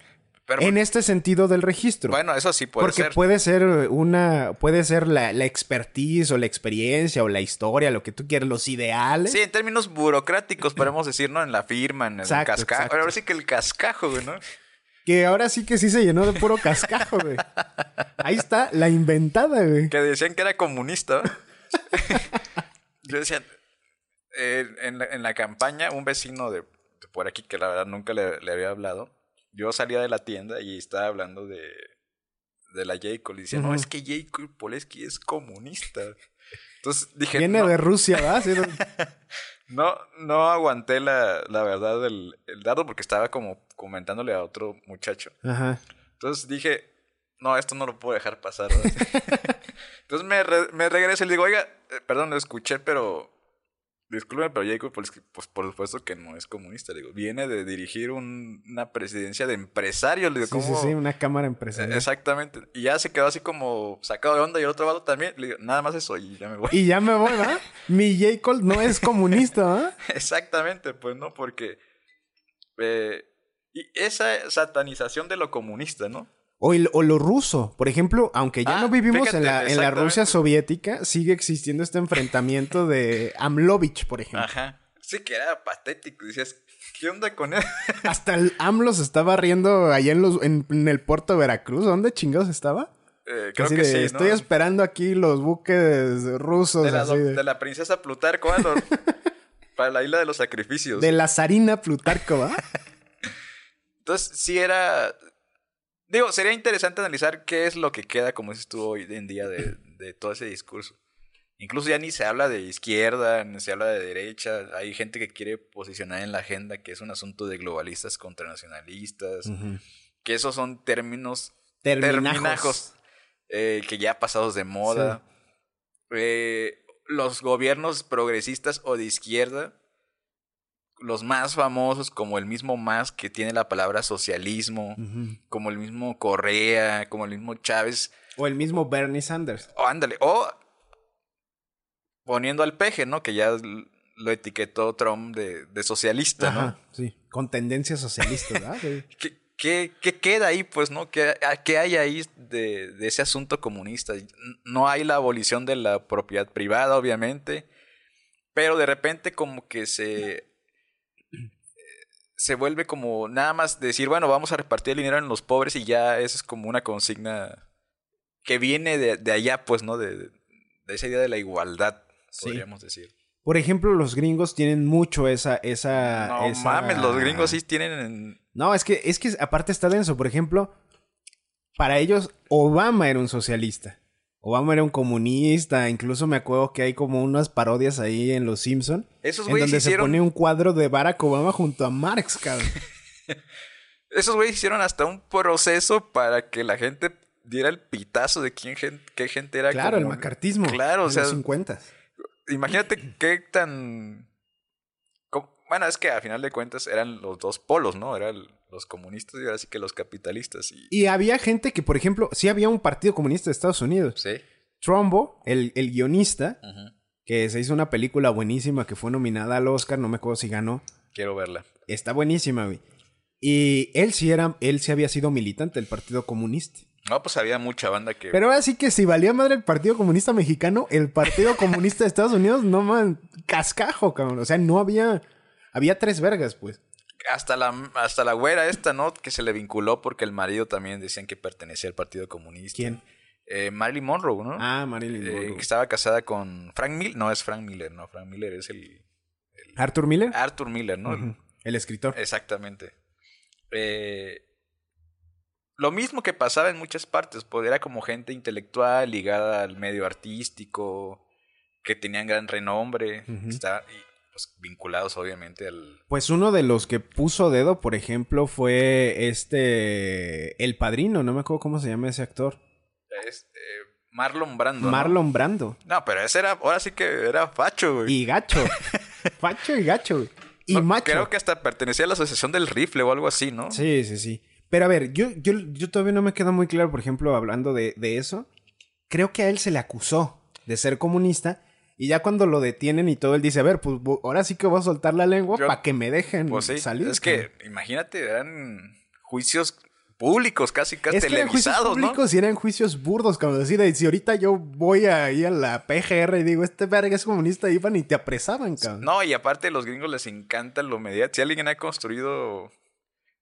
Pero, en este sentido del registro. bueno, eso sí puede porque ser. puede ser una, puede ser la, la expertise o la experiencia o la historia, lo que tú quieras, los ideales. Sí, en términos burocráticos podemos decir, ¿no? En la firma, en el cascajo. Ahora sí que el cascajo, güey, ¿no? Que ahora sí que sí se llenó de puro cascajo, güey. Ahí está la inventada, güey. Que decían que era comunista. Yo decía, eh, en, la, en la campaña, un vecino de, de por aquí, que la verdad nunca le, le había hablado, yo salía de la tienda y estaba hablando de, de la J. Cole. Y decía, no, es que J. Cole Poleski es comunista. Entonces dije, Viene no, de Rusia, ¿verdad? Sí, no, no aguanté la, la verdad del el dado porque estaba como comentándole a otro muchacho. Ajá. Entonces dije, no, esto no lo puedo dejar pasar. Entonces me, re- me regreso y le digo, oiga, eh, perdón, lo escuché, pero... Disculpe, pero Jacob, pues, pues por supuesto que no es comunista. Digo, viene de dirigir un- una presidencia de empresarios. Le digo, Sí, sí, ¿cómo? sí, una cámara empresarial. Exactamente. Y ya se quedó así como sacado de onda y el otro lado también. Le digo, nada más eso y ya me voy. Y ya me voy, ¿verdad? Mi J. Cole no es comunista, ¿verdad? Exactamente, pues no, porque... eh, y esa satanización de lo comunista, ¿no? O, el- o lo ruso. Por ejemplo, aunque ya Ah, no vivimos fíjate, en, la, en la exactamente. Rusia soviética, sigue existiendo este enfrentamiento de Amlovich, por ejemplo. Ajá. Sí que era patético. Decías, ¿qué onda con él? Hasta el AMLO se estaba riendo allá en, los, en, en el puerto de Veracruz. ¿Dónde chingados estaba? Eh, creo Así que de, sí, ¿no? Estoy esperando aquí los buques rusos. de, la, así de, de la princesa Plutarco, ¿ah? Para la isla de los sacrificios. de la zarina Plutarco, ¿va? Entonces, sí era... Digo, sería interesante analizar qué es lo que queda, como dices tú hoy en día, de, de todo ese discurso. Incluso ya ni se habla de izquierda, ni se habla de derecha. Hay gente que quiere posicionar en la agenda que es un asunto de globalistas contra nacionalistas. Que esos son términos Terminajos. terminajos eh, que ya pasados de moda. Eh, los gobiernos progresistas o de izquierda, los más famosos, como el mismo Más que tiene la palabra socialismo, como el mismo Correa, como el mismo Chávez, O el mismo Bernie Sanders. o ándale, o poniendo al peje, ¿no? Que ya lo etiquetó Trump de, de socialista, ¿no? Ajá, sí. Con tendencias socialistas, ¿verdad? Sí. ¿Qué, qué, qué queda ahí, pues, no? ¿Qué, qué hay ahí de, de ese asunto comunista? No hay la abolición de la propiedad privada, obviamente, pero de repente como que se... Se vuelve como nada más decir, bueno, vamos a repartir el dinero en los pobres y ya esa es como una consigna que viene de, de allá, pues, ¿no? De, de esa idea de la igualdad, Sí. podríamos decir. Por ejemplo, los gringos tienen mucho esa... esa No esa- mames, los gringos sí tienen... No, es que, es que aparte está denso. Por ejemplo, para ellos Obama era un socialista. Obama era un comunista. Incluso me acuerdo que hay como unas parodias ahí en Los Simpson. Esos En güeyes donde se hicieron... pone un cuadro de Barack Obama junto a Marx, cabrón. Esos güeyes hicieron hasta un proceso para que la gente diera el pitazo de quién gen- qué gente era. Claro, el macartismo. Claro, o sea, los 50. imagínate qué tan... Bueno, es que a final de cuentas eran los dos polos, ¿no? Eran los los comunistas y ahora sí que los capitalistas. Y, Y había gente que, por ejemplo, sí había un partido comunista de Estados Unidos. sí. Trumbo, el, el guionista, que se hizo una película buenísima que fue nominada al Oscar, no me acuerdo si ganó. Quiero verla. Está buenísima, güey. Y él sí era, él sí había sido militante del Partido Comunista. No, pues había mucha banda que... Pero ahora sí que si valía madre el Partido Comunista Mexicano, el Partido Comunista de Estados Unidos, no man, cascajo, cabrón. O sea, no había, había tres vergas, pues. Hasta la, hasta la güera esta, ¿no? Que se le vinculó porque el marido también decían que pertenecía al Partido Comunista. ¿Quién? Eh, Marilyn Monroe, ¿no? Ah, Marilyn Eh, Monroe. que estaba casada con Frank Miller. No, es Frank Miller, no. Frank Miller es el... Arthur Miller. Arthur Miller, ¿no? El escritor. Exactamente. Eh, lo mismo que pasaba en muchas partes, pues era como gente intelectual ligada al medio artístico, que tenían gran renombre, Ujú. está- y, pues, vinculados obviamente al... Pues uno de los que puso dedo, por ejemplo, fue este. El padrino, no me acuerdo cómo se llama ese actor. es, eh, Marlon Brando. ¿no? Marlon Brando. No, pero ese era, ahora sí que era facho, güey. Y gacho. Facho y gacho. güey. Y No, macho. Creo que hasta pertenecía a la asociación del rifle o algo así, ¿no? Sí, sí, sí. Pero a ver, yo, yo, yo todavía no me queda muy claro, por ejemplo, hablando de, de eso. Creo que a él se le acusó de ser comunista. Y ya cuando lo detienen y todo, él dice, a ver, pues ahora sí que voy a soltar la lengua para que me dejen Pues sí, salir. es que, imagínate, eran juicios públicos, casi, casi Es que eran juicios televisados, ¿no? públicos y eran juicios burdos, como decir, de, si ahorita yo voy ahí a la PGR y digo, este verga es comunista, iban y te apresaban, cabrón. No, y aparte a los gringos les encanta lo mediático. Si alguien ha construido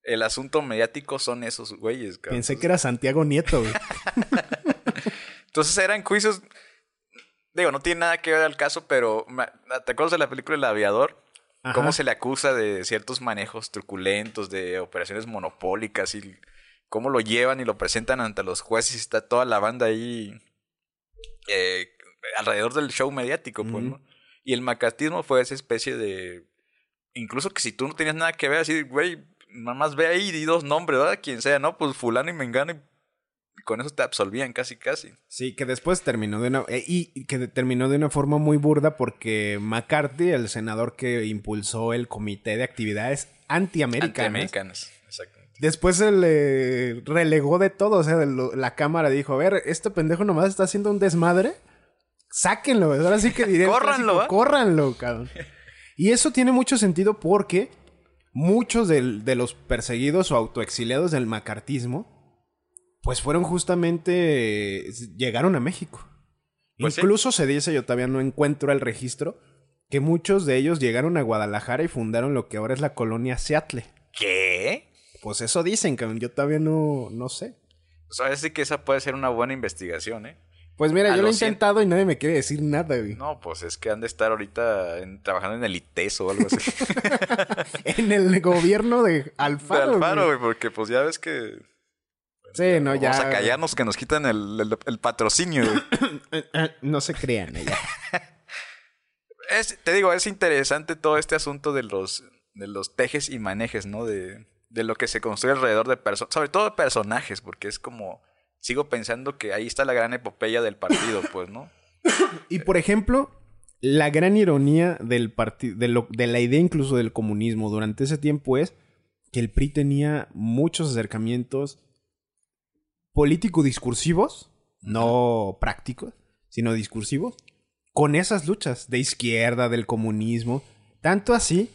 el asunto mediático, son esos güeyes, cabrón. Pensé que era Santiago Nieto, güey. Entonces eran juicios. Digo, no tiene nada que ver al caso, pero ¿te acuerdas de la película El Aviador? Ajá. Cómo se le acusa de ciertos manejos truculentos, de operaciones monopólicas y cómo lo llevan y lo presentan ante los jueces y está toda la banda ahí eh, alrededor del show mediático, pues. ¿no? Y el macartismo fue esa especie de... Incluso que si tú no tenías nada que ver, así, güey, nada más ve ahí y di dos nombres, ¿verdad? Quien sea, ¿no? Pues fulano y mengano y con eso te absolvían casi, casi. Sí, que después terminó de una... eh, y que terminó de una forma muy burda porque McCarthy, el senador que impulsó el comité de actividades antiamericanas, Antiamericanas, exactamente. después se le relegó de todo. O sea, de lo- la cámara dijo, a ver, este pendejo nomás está haciendo un desmadre. Sáquenlo. Ahora sí que diré... Córranlo, clásico, ¿eh? Córranlo, cabrón. Y eso tiene mucho sentido porque muchos del- de, los perseguidos o autoexiliados del macartismo, pues fueron justamente, llegaron a México. Pues sí. Incluso se dice, yo todavía no encuentro el registro, que muchos de ellos llegaron a Guadalajara y fundaron lo que ahora es la colonia Seattle. ¿Qué? Pues eso dicen, cabrón, yo todavía no, no sé. Pues ahora sí que esa puede ser una buena investigación, ¿eh? Pues mira, A yo lo he intentado y nadie me quiere decir nada, güey. No, pues es que han de estar ahorita en- trabajando en el ITES o algo así. En el gobierno de Alfaro. de Alfaro, güey, porque pues ya ves que... Sí, no, ya. Vamos a callarnos que nos quitan el, el- el patrocinio, güey. No se crean, ella. Es, te digo, es interesante todo este asunto de los, de los tejes y manejes, ¿no? De, de lo que se construye alrededor de personas, sobre todo de personajes, porque es como, sigo pensando que ahí está la gran epopeya del partido, pues, ¿no? Y por ejemplo, la gran ironía del partido, de, lo- de la idea incluso del comunismo durante ese tiempo es que el PRI tenía muchos acercamientos político-discursivos, no prácticos, sino discursivos, con esas luchas de izquierda, del comunismo. Tanto así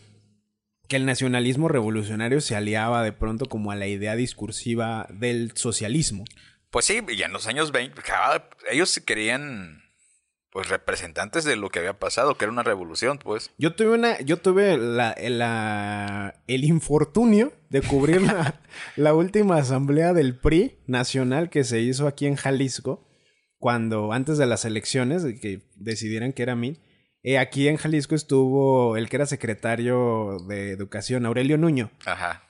que el nacionalismo revolucionario se aliaba de pronto como a la idea discursiva del socialismo. Pues sí, y en los años 20, cada- ellos se querían, pues, representantes de lo que había pasado, que era una revolución, pues. Yo tuve una, yo tuve la, la- el infortunio de cubrir la, la última asamblea del PRI nacional que se hizo aquí en Jalisco, cuando antes de las elecciones, que decidieran que era mí. eh, aquí en Jalisco estuvo el que era secretario de Educación, Aurelio Nuño. Ajá.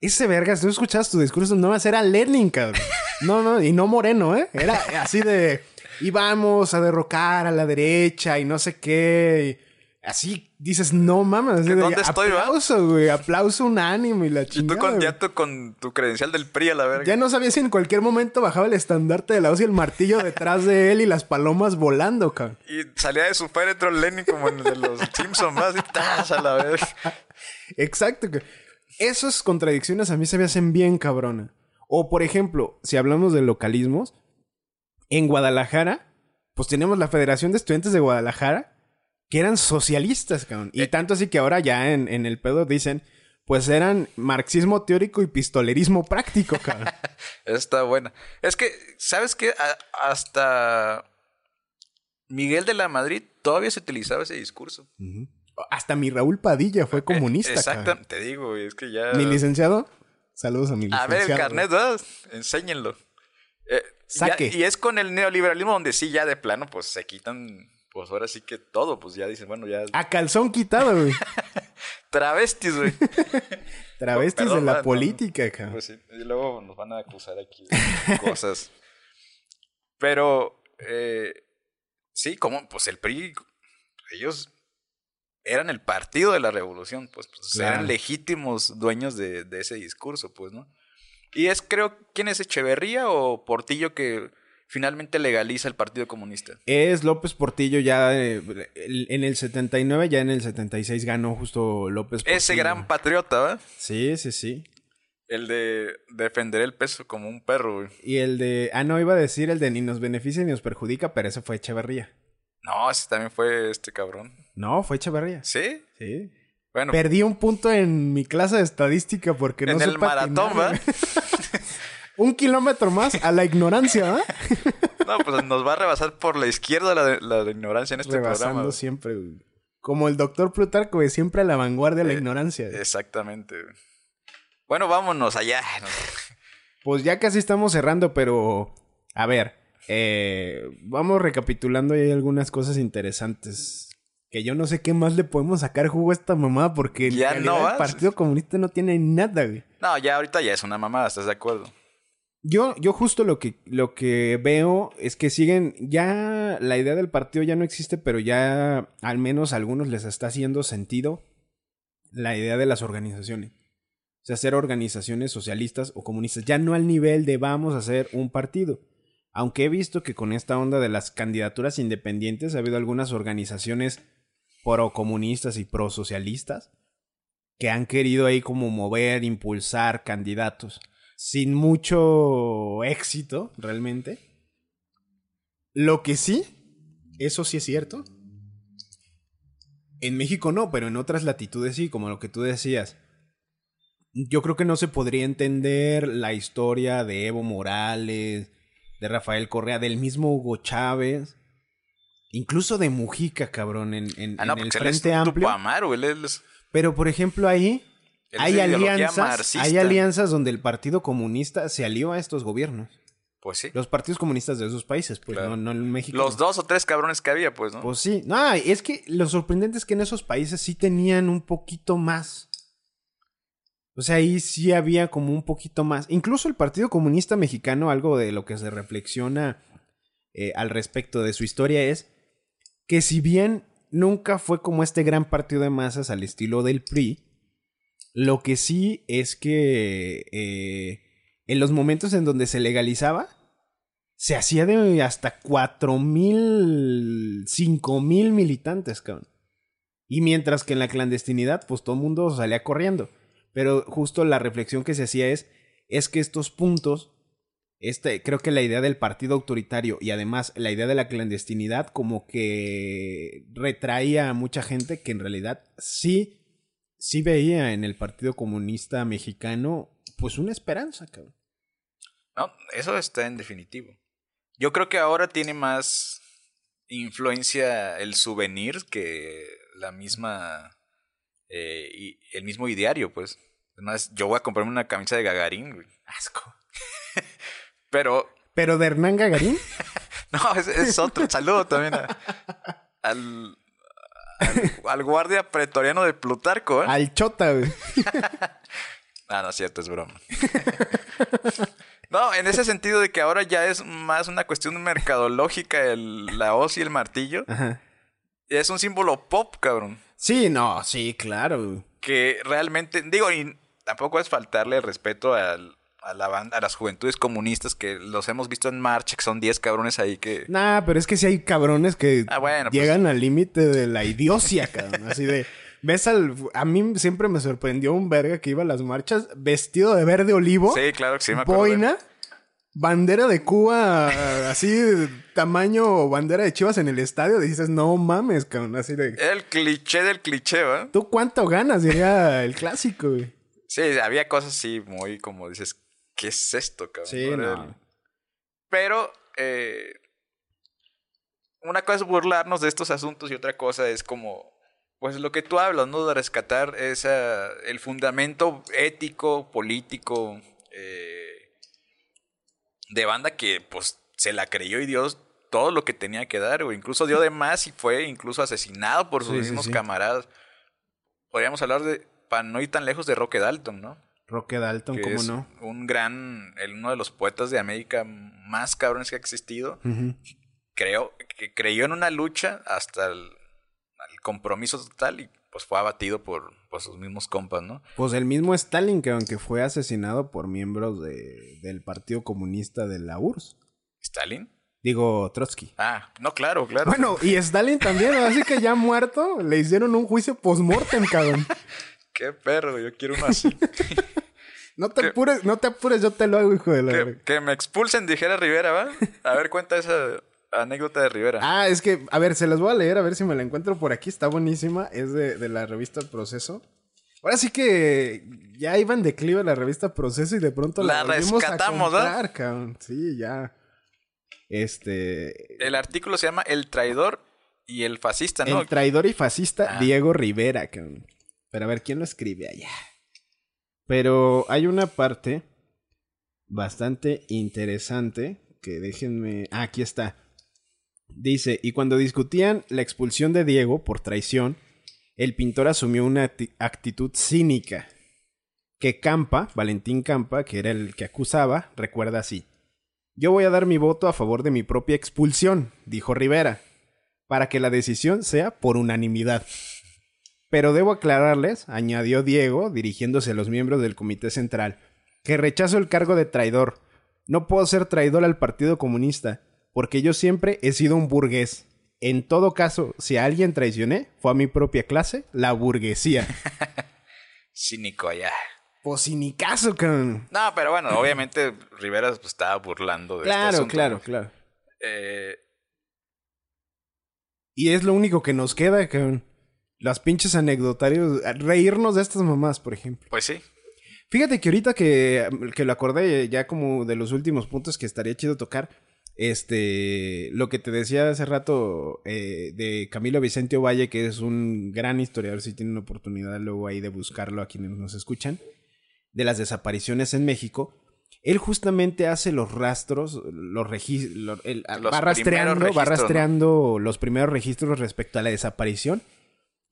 Ese vergas, tú escuchabas tu discurso, no era Lenin, cabrón. No, no, y no moreno, ¿eh? Era así de, íbamos a derrocar a la derecha y no sé qué. y así dices, no mames. así de, ¿Dónde estoy? Aplauso, güey, aplauso unánime y la Y tú chingada. con, güey. ya tú con tu credencial del PRI a la verga. Ya no sabía si en cualquier momento bajaba el estandarte de la hoz y el martillo detrás de él y las palomas volando, cabrón. Y salía de su féretro Lenin como en el de los Simpsons, más y ¡tas! a la vez. Exacto. que- esas contradicciones a mí se me hacen bien cabrona. O, por ejemplo, si hablamos de localismos, en Guadalajara, pues tenemos la Federación de Estudiantes de Guadalajara, que eran socialistas, cabrón. Y Eh. tanto así que ahora ya en, en el pedo dicen, pues eran marxismo teórico y pistolerismo práctico, cabrón. Está buena. Es que, ¿sabes qué? A- hasta Miguel de la Madrid todavía se utilizaba ese discurso. Hasta mi Raúl Padilla fue comunista, Exacto, cabrón. te digo, es que ya... Mi licenciado, saludos a mi A licenciado. ver el carnet, ¿verdad? Enséñenlo. Eh, Saque. ya- y es con el neoliberalismo donde sí ya de plano pues se quitan, pues ahora sí que todo, pues ya dicen, bueno, ya... A calzón quitado, güey. Travestis, güey. Travestis Perdón, de la. No, política, cabrón. Pues sí, y luego nos van a acusar aquí de cosas. Pero, eh, sí, como, pues el PRI, ellos eran el partido de la revolución, pues, pues, Claro. eran legítimos dueños de, de ese discurso, pues, ¿no? Y es, creo, ¿quién es Echeverría o Portillo que finalmente legaliza el Partido Comunista? Es López Portillo ya eh, en el 79, ya en el 76 ganó justo López Portillo. Ese gran patriota, ¿verdad? Sí, sí, sí. El de defender el peso como un perro, güey. Y el de... Ah, no, iba a decir el de ni nos beneficia ni nos perjudica, pero ese fue Echeverría. No, ese también fue este cabrón. No, fue Echeverría. ¿Sí? Sí. Bueno, Perdí un punto en mi clase de estadística porque no en sé el maratón. Un kilómetro más a la ignorancia, ¿va? No, pues nos va a rebasar por la izquierda la, de- la de ignorancia en este Rebasando programa. siempre, güey. Como el doctor Plutarco, güey, siempre a la vanguardia de la Eh, ignorancia. güey. Exactamente. güey. Bueno, vámonos allá. Pues ya casi estamos cerrando, pero a ver, eh, vamos recapitulando y hay algunas cosas interesantes. Que yo no sé qué más le podemos sacar jugo a esta mamada porque Ya no el. Partido Comunista no tiene nada, güey. No, ya ahorita ya es una mamada, ¿estás de acuerdo? Yo, yo justo lo que, lo que veo es que siguen, ya la idea del partido ya no existe, pero ya al menos a algunos les está haciendo sentido la idea de las organizaciones. O sea, hacer organizaciones socialistas o comunistas, ya no al nivel de vamos a hacer un partido. Aunque he visto que con esta onda de las candidaturas independientes ha habido algunas organizaciones pro-comunistas y pro-socialistas que han querido ahí como mover, impulsar candidatos sin mucho éxito, realmente. Lo que sí, eso sí es cierto. En México no, pero en otras latitudes sí, como lo que tú decías. Yo creo que no se podría entender la historia de Evo Morales, de Rafael Correa, del mismo Hugo Chávez, incluso de Mujica, cabrón, en, en- Ah, no, en el porque él es Frente Amplio. Tupamaro, él es- Pero, por ejemplo, ahí él hay alianzas, marxista. hay alianzas donde el Partido Comunista se alió a estos gobiernos. Pues sí. Los partidos comunistas de esos países, pues Claro. no, no en México. Los dos o tres cabrones que había, pues, ¿no? Pues sí. No, es que lo sorprendente es que en esos países sí tenían un poquito más. O sea, ahí sí había como un poquito más. Incluso el Partido Comunista Mexicano, algo de lo que se reflexiona eh, al respecto de su historia es que si bien nunca fue como este gran partido de masas al estilo del PRI, lo que sí es que eh, en los momentos en donde se legalizaba, se hacía de hasta cuatro mil, cinco mil militantes, cabrón. Y mientras que en la clandestinidad, pues todo el mundo salía corriendo. Pero justo la reflexión que se hacía es, es que estos puntos, este, creo que la idea del partido autoritario y además la idea de la clandestinidad como que retraía a mucha gente que en realidad sí, sí veía en el Partido Comunista Mexicano pues una esperanza, cabrón. No, eso está en definitivo. Yo creo que ahora tiene más influencia el souvenir que la misma. eh, y el mismo ideario, pues. Además, yo voy a comprarme una camisa de Gagarín. Asco. Pero, Pero de Hernán Gagarín, no, es, es otro. Saludo también a- al, al, al guardia pretoriano de Plutarco, ¿eh? al Chota, güey. Ah, no es cierto, es broma. No, en ese sentido de que ahora ya es más una cuestión mercadológica el, la hoz y el martillo. Ajá. Es un símbolo pop, cabrón. Sí, no, sí, claro. Que realmente, digo, y tampoco es faltarle el respeto al- a la banda, a las juventudes comunistas que los hemos visto en marcha, que son 10 cabrones ahí que... Nah, pero es que sí hay cabrones que Ah, bueno, pues- llegan al límite de la idiocia, cabrón. Así de, ves al. A mí siempre me sorprendió un verga que iba a las marchas vestido de verde olivo. Sí, claro que sí, me acuerdo. de. Boina. Bandera de Cuba, así, tamaño bandera de Chivas en el estadio. Dices, no mames, cabrón. Así de. El cliché del cliché, ¿va? ¿Tú cuánto ganas? Diría el clásico, güey. Sí, había cosas así muy como dices, ¿qué es esto, cabrón? Sí, no. Pero eh, una cosa es burlarnos de estos asuntos y otra cosa es como, pues lo que tú hablas, ¿no? De rescatar esa, el fundamento ético, político, eh, de banda que pues se la creyó y dio todo lo que tenía que dar, o incluso dio de más y fue incluso asesinado por sus Sí, sí, mismos sí. camaradas. Podríamos hablar de, para no ir tan lejos, de Roque Dalton, ¿no? Roque Dalton, que ¿cómo es no? un gran, el- uno de los poetas de América más cabrones que ha existido. Creo que creyó en una lucha hasta el, el compromiso total y pues fue abatido por, por sus mismos compas, ¿no? Pues el mismo Stalin, que aunque fue asesinado por miembros de- del Partido Comunista de la URSS. ¿Stalin? Digo, Trotsky. Ah, no, claro, claro. Bueno, y Stalin también, así que ya muerto, le hicieron un juicio post-mortem, cabrón. Qué perro, yo quiero uno así. No te apures, no te apures, yo te lo hago, hijo de la que, verga. que me expulsen, dijera Rivera, ¿va? A ver, cuenta esa anécdota de Rivera. Ah, es que, a ver, se las voy a leer, a ver si me la encuentro por aquí, está buenísima, es de, de la revista Proceso. Ahora sí que ya iba en declive la revista Proceso y de pronto la, La rescatamos, a ¿no? comprar, cabrón. Sí, ya. Este... El artículo se llama El traidor y el fascista, ¿no? El traidor y fascista Ah. Diego Rivera, cabrón. Pero a ver, ¿quién lo escribe allá? Pero hay una parte bastante interesante que déjenme... Ah, aquí está. Dice, y cuando discutían la expulsión de Diego por traición, el pintor asumió una acti- actitud cínica. Que Campa, Valentín Campa, que era el que acusaba, recuerda así. Yo voy a dar mi voto a favor de mi propia expulsión, dijo Rivera, para que la decisión sea por unanimidad. Pero debo aclararles, añadió Diego, dirigiéndose a los miembros del Comité Central, que rechazo el cargo de traidor. No puedo ser traidor al Partido Comunista, porque yo siempre he sido un burgués. En todo caso, si a alguien traicioné, fue a mi propia clase, la burguesía. Cínico allá. pues sin ni caso, cabrón. No, pero bueno, obviamente Rivera pues, estaba burlando de este Claro, asunto, claro, claro. Eh, Y es lo único que nos queda, cabrón. Las pinches anecdotarios. Reírnos de estas mamás, por ejemplo. pues sí. Fíjate que ahorita que, que lo acordé, ya como de los últimos puntos que estaría chido tocar. Este, lo que te decía hace rato eh, de Camilo Vicente Ovalle, que es un gran historiador, si tienen oportunidad luego ahí de buscarlo a quienes nos escuchan, de las desapariciones en México. Él justamente hace los rastros, los registros, va rastreando, va rastreando los primeros registros respecto a la desaparición.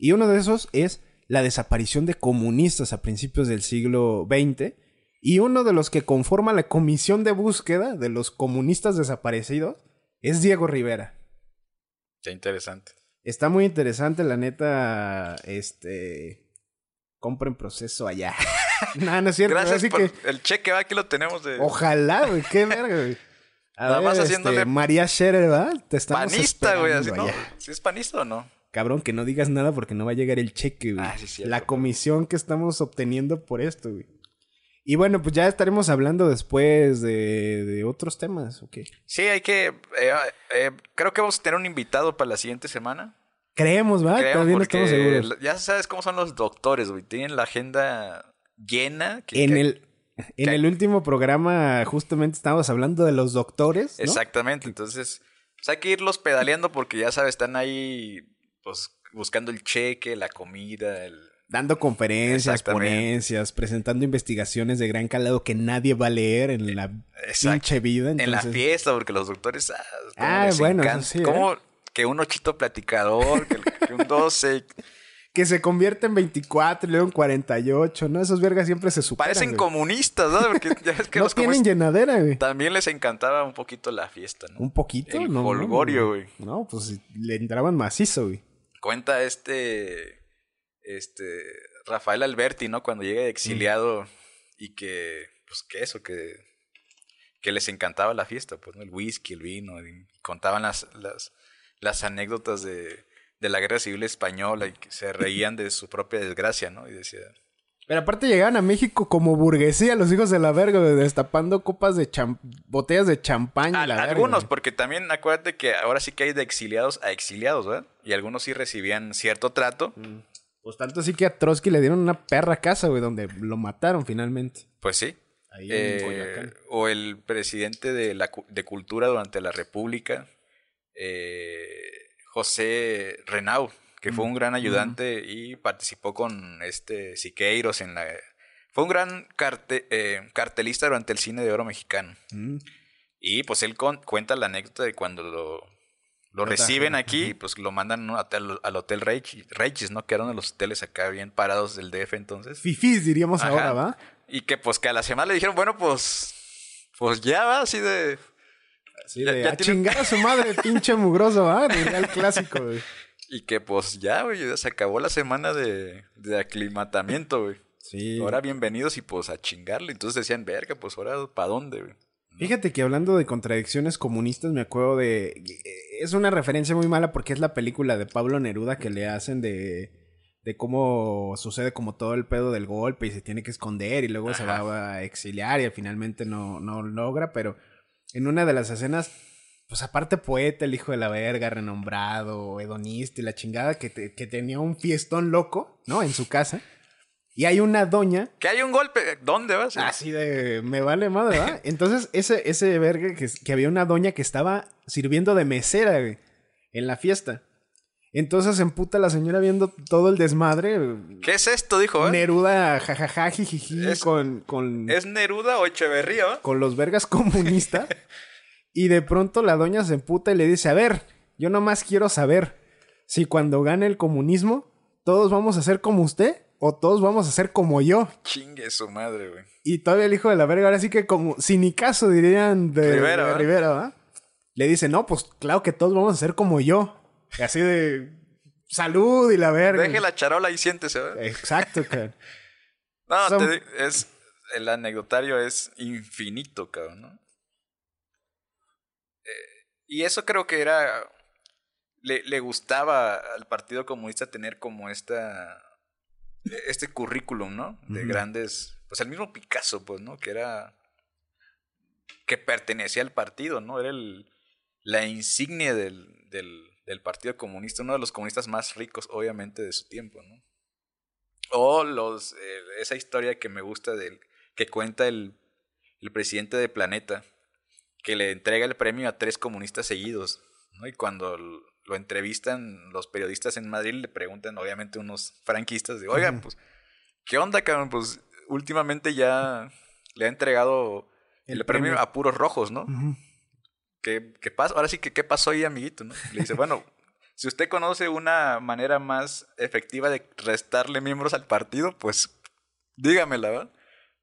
Y uno de esos es la desaparición de comunistas a principios del siglo XX. Y uno de los que conforma la comisión de búsqueda de los comunistas desaparecidos es Diego Rivera. Qué interesante. Está muy interesante, la neta. Este. Compren proceso allá. no, no es cierto. Gracias así por que. el cheque, va, aquí lo tenemos de Ojalá, güey. Qué verga, güey. A Nada ver, más este, haciéndole- María Scherer, ¿verdad? Te estamos panista, güey, así, ¿no? ¿Sí es panista o no? Cabrón, que no digas nada porque no va a llegar el cheque, güey. Ah, sí, la comisión que estamos obteniendo por esto, güey. Y bueno, pues ya estaremos hablando después de, de otros temas, ¿ok? Sí, hay que. eh, eh, creo que vamos a tener un invitado para la siguiente semana. Creemos, ¿va? Todavía no estamos seguros. Ya sabes cómo son los doctores, güey. Tienen la agenda llena. que- En que- el, en el último programa justamente estábamos hablando de los doctores, ¿no? Exactamente. Entonces, pues hay que irlos pedaleando porque ya sabes, están ahí, pues, buscando el cheque, la comida, el. Dando conferencias, ponencias, presentando investigaciones de gran calado que nadie va a leer en la Exacto. pinche vida. En la entonces- fiesta, porque los doctores. Ah, Ah, les bueno, sí, ¿eh? Como que un ochito platicador, que, que un 12. Que se convierte en 24 y luego en 48, ¿no? Esos vergas siempre se superan. Parecen güey. comunistas, ¿no? Porque ya ves que no los tienen llenadera, güey. también les encantaba un poquito la fiesta, ¿no? Un poquito, El ¿no? no, güey. No, pues le entraban macizo, güey. Cuenta este. Este. Rafael Alberti, ¿no? Cuando llega exiliado y que. Pues que eso, que. Que les encantaba la fiesta, pues, ¿no? El whisky, el vino. Y contaban las, las, las anécdotas de. de la guerra civil española y que se reían de su propia desgracia, ¿no? Y decía, Pero aparte llegaban a México como burguesía, los hijos de la verga, destapando copas de botellas de champán y "Ah, la verga, algunos, porque también acuérdate que ahora sí que hay de exiliados a exiliados, ¿verdad? Y algunos sí recibían cierto trato. Pues tanto así que a Trotsky le dieron una perra casa, güey, donde lo mataron finalmente. Pues sí. Ahí en Eh, Boyacá. o el presidente de, la, de Cultura durante la República, eh, José Renau, que fue un gran ayudante y participó con este Siqueiros en la... Fue un gran carte- eh, cartelista durante el cine de oro mexicano. Mm. Y pues él con- cuenta la anécdota de cuando lo, lo reciben aquí, pues lo mandan ¿no? al, al Hotel Regis, ¿no? Que eran los hoteles acá bien parados del DF entonces. Fifís, diríamos Ajá. ahora, ¿va? Y que pues que a la semana le dijeron, bueno, pues, pues ya va, así de... Sí, Ya- de, ya a tiene- chingar a su madre, pinche mugroso, ¿va? El clásico, güey. Y que pues ya, güey, ya se acabó la semana de, de aclimatamiento, güey. Sí. Ahora bienvenidos y pues a chingarle. Entonces decían, verga, pues ahora ¿para dónde, güey? Fíjate que hablando de contradicciones comunistas, me acuerdo de. Es una referencia muy mala porque es la película de Pablo Neruda que le hacen de. de cómo sucede como todo el pedo del golpe y se tiene que esconder y luego se va a exiliar y finalmente no, no logra, pero en una de las escenas, pues aparte poeta, el hijo de la verga, renombrado, hedonista y la chingada, que, te- que tenía un fiestón loco, ¿no? En su casa. Y hay una doña Que hay un golpe, ¿dónde vas? Así de, me vale madre, ¿verdad? Entonces, ese, ese verga que, que había una doña que estaba sirviendo de mesera, güey, en la fiesta. Entonces se emputa la señora viendo todo el desmadre. ¿Qué es esto? Dijo, ¿eh? Neruda, jajaja, jijiji, Es- con, con, ¿Es Neruda o Echeverría, con los vergas comunistas. y de pronto la doña se emputa y le dice, a ver, yo nomás quiero saber si cuando gane el comunismo, todos vamos a ser como usted o todos vamos a ser como yo. Chingue su madre, güey. Y todavía el hijo de la verga, ahora sí que como, sin ni caso dirían de Rivera, de. Rivera, ¿verdad? Le dice, no, pues claro que todos vamos a ser como yo. Y así de salud y la verga. Deje la charola y siéntese, ¿verdad? Exacto, cabrón. No, Son- te es... El anecdotario es infinito, cabrón, ¿no? Y eso creo que era... Le, le gustaba al Partido Comunista tener como esta... Este currículum, ¿no? De grandes... Pues el mismo Picasso, pues, ¿no? Que era... Que pertenecía al partido, ¿no? Era el, la insignia del, del, del Partido Comunista, uno de los comunistas más ricos, obviamente, de su tiempo, ¿no? O los, eh, esa historia que me gusta del que cuenta el, el presidente de Planeta, que le entrega el premio a tres comunistas seguidos, ¿no? Y cuando lo entrevistan los periodistas en Madrid, le preguntan, obviamente, unos franquistas, de, oigan, pues, ¿qué onda, cabrón? Pues, últimamente ya le ha entregado el, El premio, premio. a puros rojos, ¿no? ¿Qué, qué pasa? Ahora sí que, ¿qué pasó ahí, amiguito? ¿no? Le dice, bueno, si usted conoce una manera más efectiva de restarle miembros al partido, pues dígamela, ¿verdad?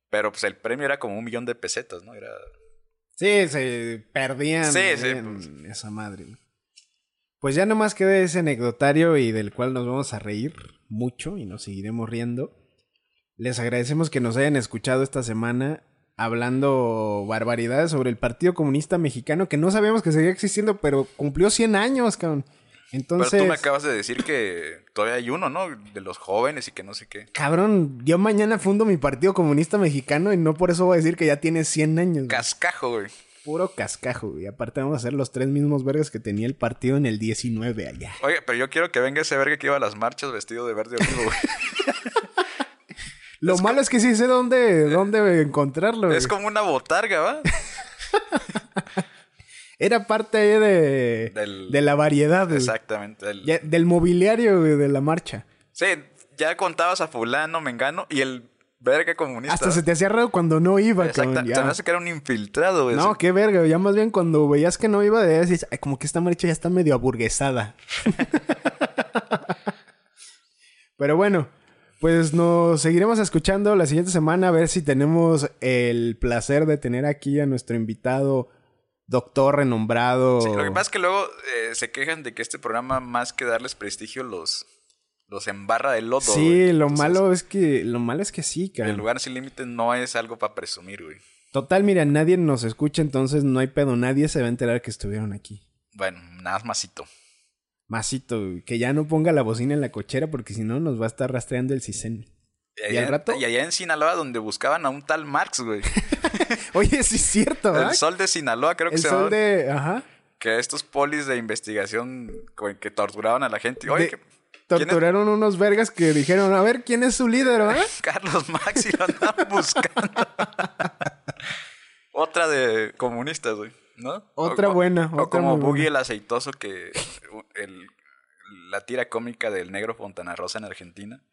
Pero pues el premio era como un millón de pesetas, ¿no? Era... Sí, se perdían Sí, ahí sí, en pues. esa madre. Pues ya nomás queda ese anecdotario y del cual nos vamos a reír mucho y nos seguiremos riendo. Les agradecemos que nos hayan escuchado esta semana hablando barbaridades sobre el Partido Comunista Mexicano que no sabíamos que seguía existiendo, pero cumplió 100 años, cabrón. Entonces, Pero tú me acabas de decir que todavía hay uno, ¿no? De los jóvenes y que no sé qué. cabrón, yo mañana fundo mi Partido Comunista Mexicano y no por eso voy a decir que ya tiene 100 años. güey. Cascajo, güey. Puro cascajo, güey. Aparte vamos a hacer los tres mismos vergas que tenía el partido en el 19 allá. Oye, pero yo quiero que venga ese verga que iba a las marchas vestido de verde olivo, güey. Lo malo es que sí sé dónde, dónde encontrarlo. es güey. como una botarga, ¿va? Era parte de, Del- de la variedad. Exactamente. Ya- del mobiliario güey, de la marcha. Sí, ya contabas a fulano, mengano y el verga comunista. Hasta se te hacía raro cuando no iba, Exacto. Se me hace que era un infiltrado, güey. No, qué verga. Ya más bien cuando veías que no iba, de "Ay, como que esta marcha ya está medio aburguesada. Pero bueno, pues nos seguiremos escuchando la siguiente semana a ver si tenemos el placer de tener aquí a nuestro invitado, doctor renombrado. Sí, lo que pasa es que luego eh, se quejan de que este programa, más que darles prestigio, los, los embarra de lodo. Sí, güey. lo Entonces, malo es que lo malo es que sí, El cabrón. lugar sin límite no es algo para presumir, güey. Total, mira, nadie nos escucha, entonces no hay pedo, nadie se va a enterar que estuvieron aquí. Bueno, nada masito. Masito, que ya no ponga la bocina en la cochera porque si no nos va a estar rastreando el CISEN. Y allá, rato? y allá en Sinaloa, donde buscaban a un tal Marx, güey. Oye, sí es cierto, ¿eh? El sol de Sinaloa, creo que el se sol de. Ajá. Que estos polis de investigación que torturaban a la gente. Oye, que, torturaron unos vergas que dijeron: A ver, ¿quién es su líder, eh? Carlos Max y lo andaban buscando. Otra de comunistas, güey. ¿No? Otra buena. O como Boogie el aceitoso, que el, la tira cómica del negro Fontana Rosa en Argentina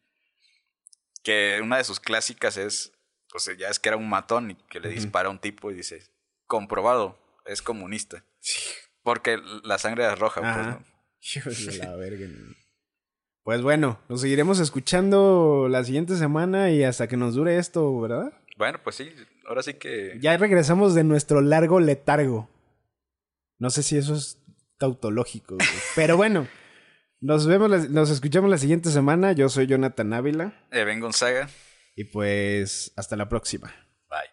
que una de sus clásicas es, pues ya es que era un matón y que le dispara a un tipo y dice, comprobado, es comunista. Porque la sangre es roja. Pues, la verga. Pues bueno, nos seguiremos escuchando la siguiente semana y hasta que nos dure esto, ¿verdad? Bueno, pues sí, ahora sí que... Ya regresamos de nuestro largo letargo. No sé si eso es tautológico, pero bueno. Nos vemos, nos escuchamos la siguiente semana. Yo soy Jonathan Ávila. Eh, Eben Gonzaga. Y pues hasta la próxima. Bye.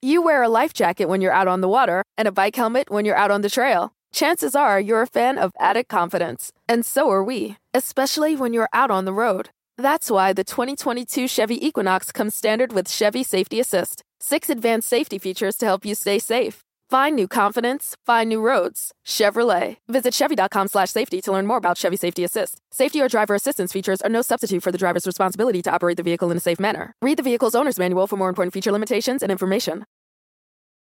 You wear a life jacket when you're out on the water and a bike helmet when you're out on the trail. Chances are you're a fan of added confidence. And so are we, especially when you're out on the road. That's why the 2022 Chevy Equinox comes standard with Chevy Safety Assist. Six advanced safety features to help you stay safe. Find new confidence, find new roads. Chevrolet. Visit Chevy.com slash safety to learn more about Chevy Safety Assist. Safety or driver assistance features are no substitute for the driver's responsibility to operate the vehicle in a safe manner. Read the vehicle's owner's manual for more important feature limitations and information.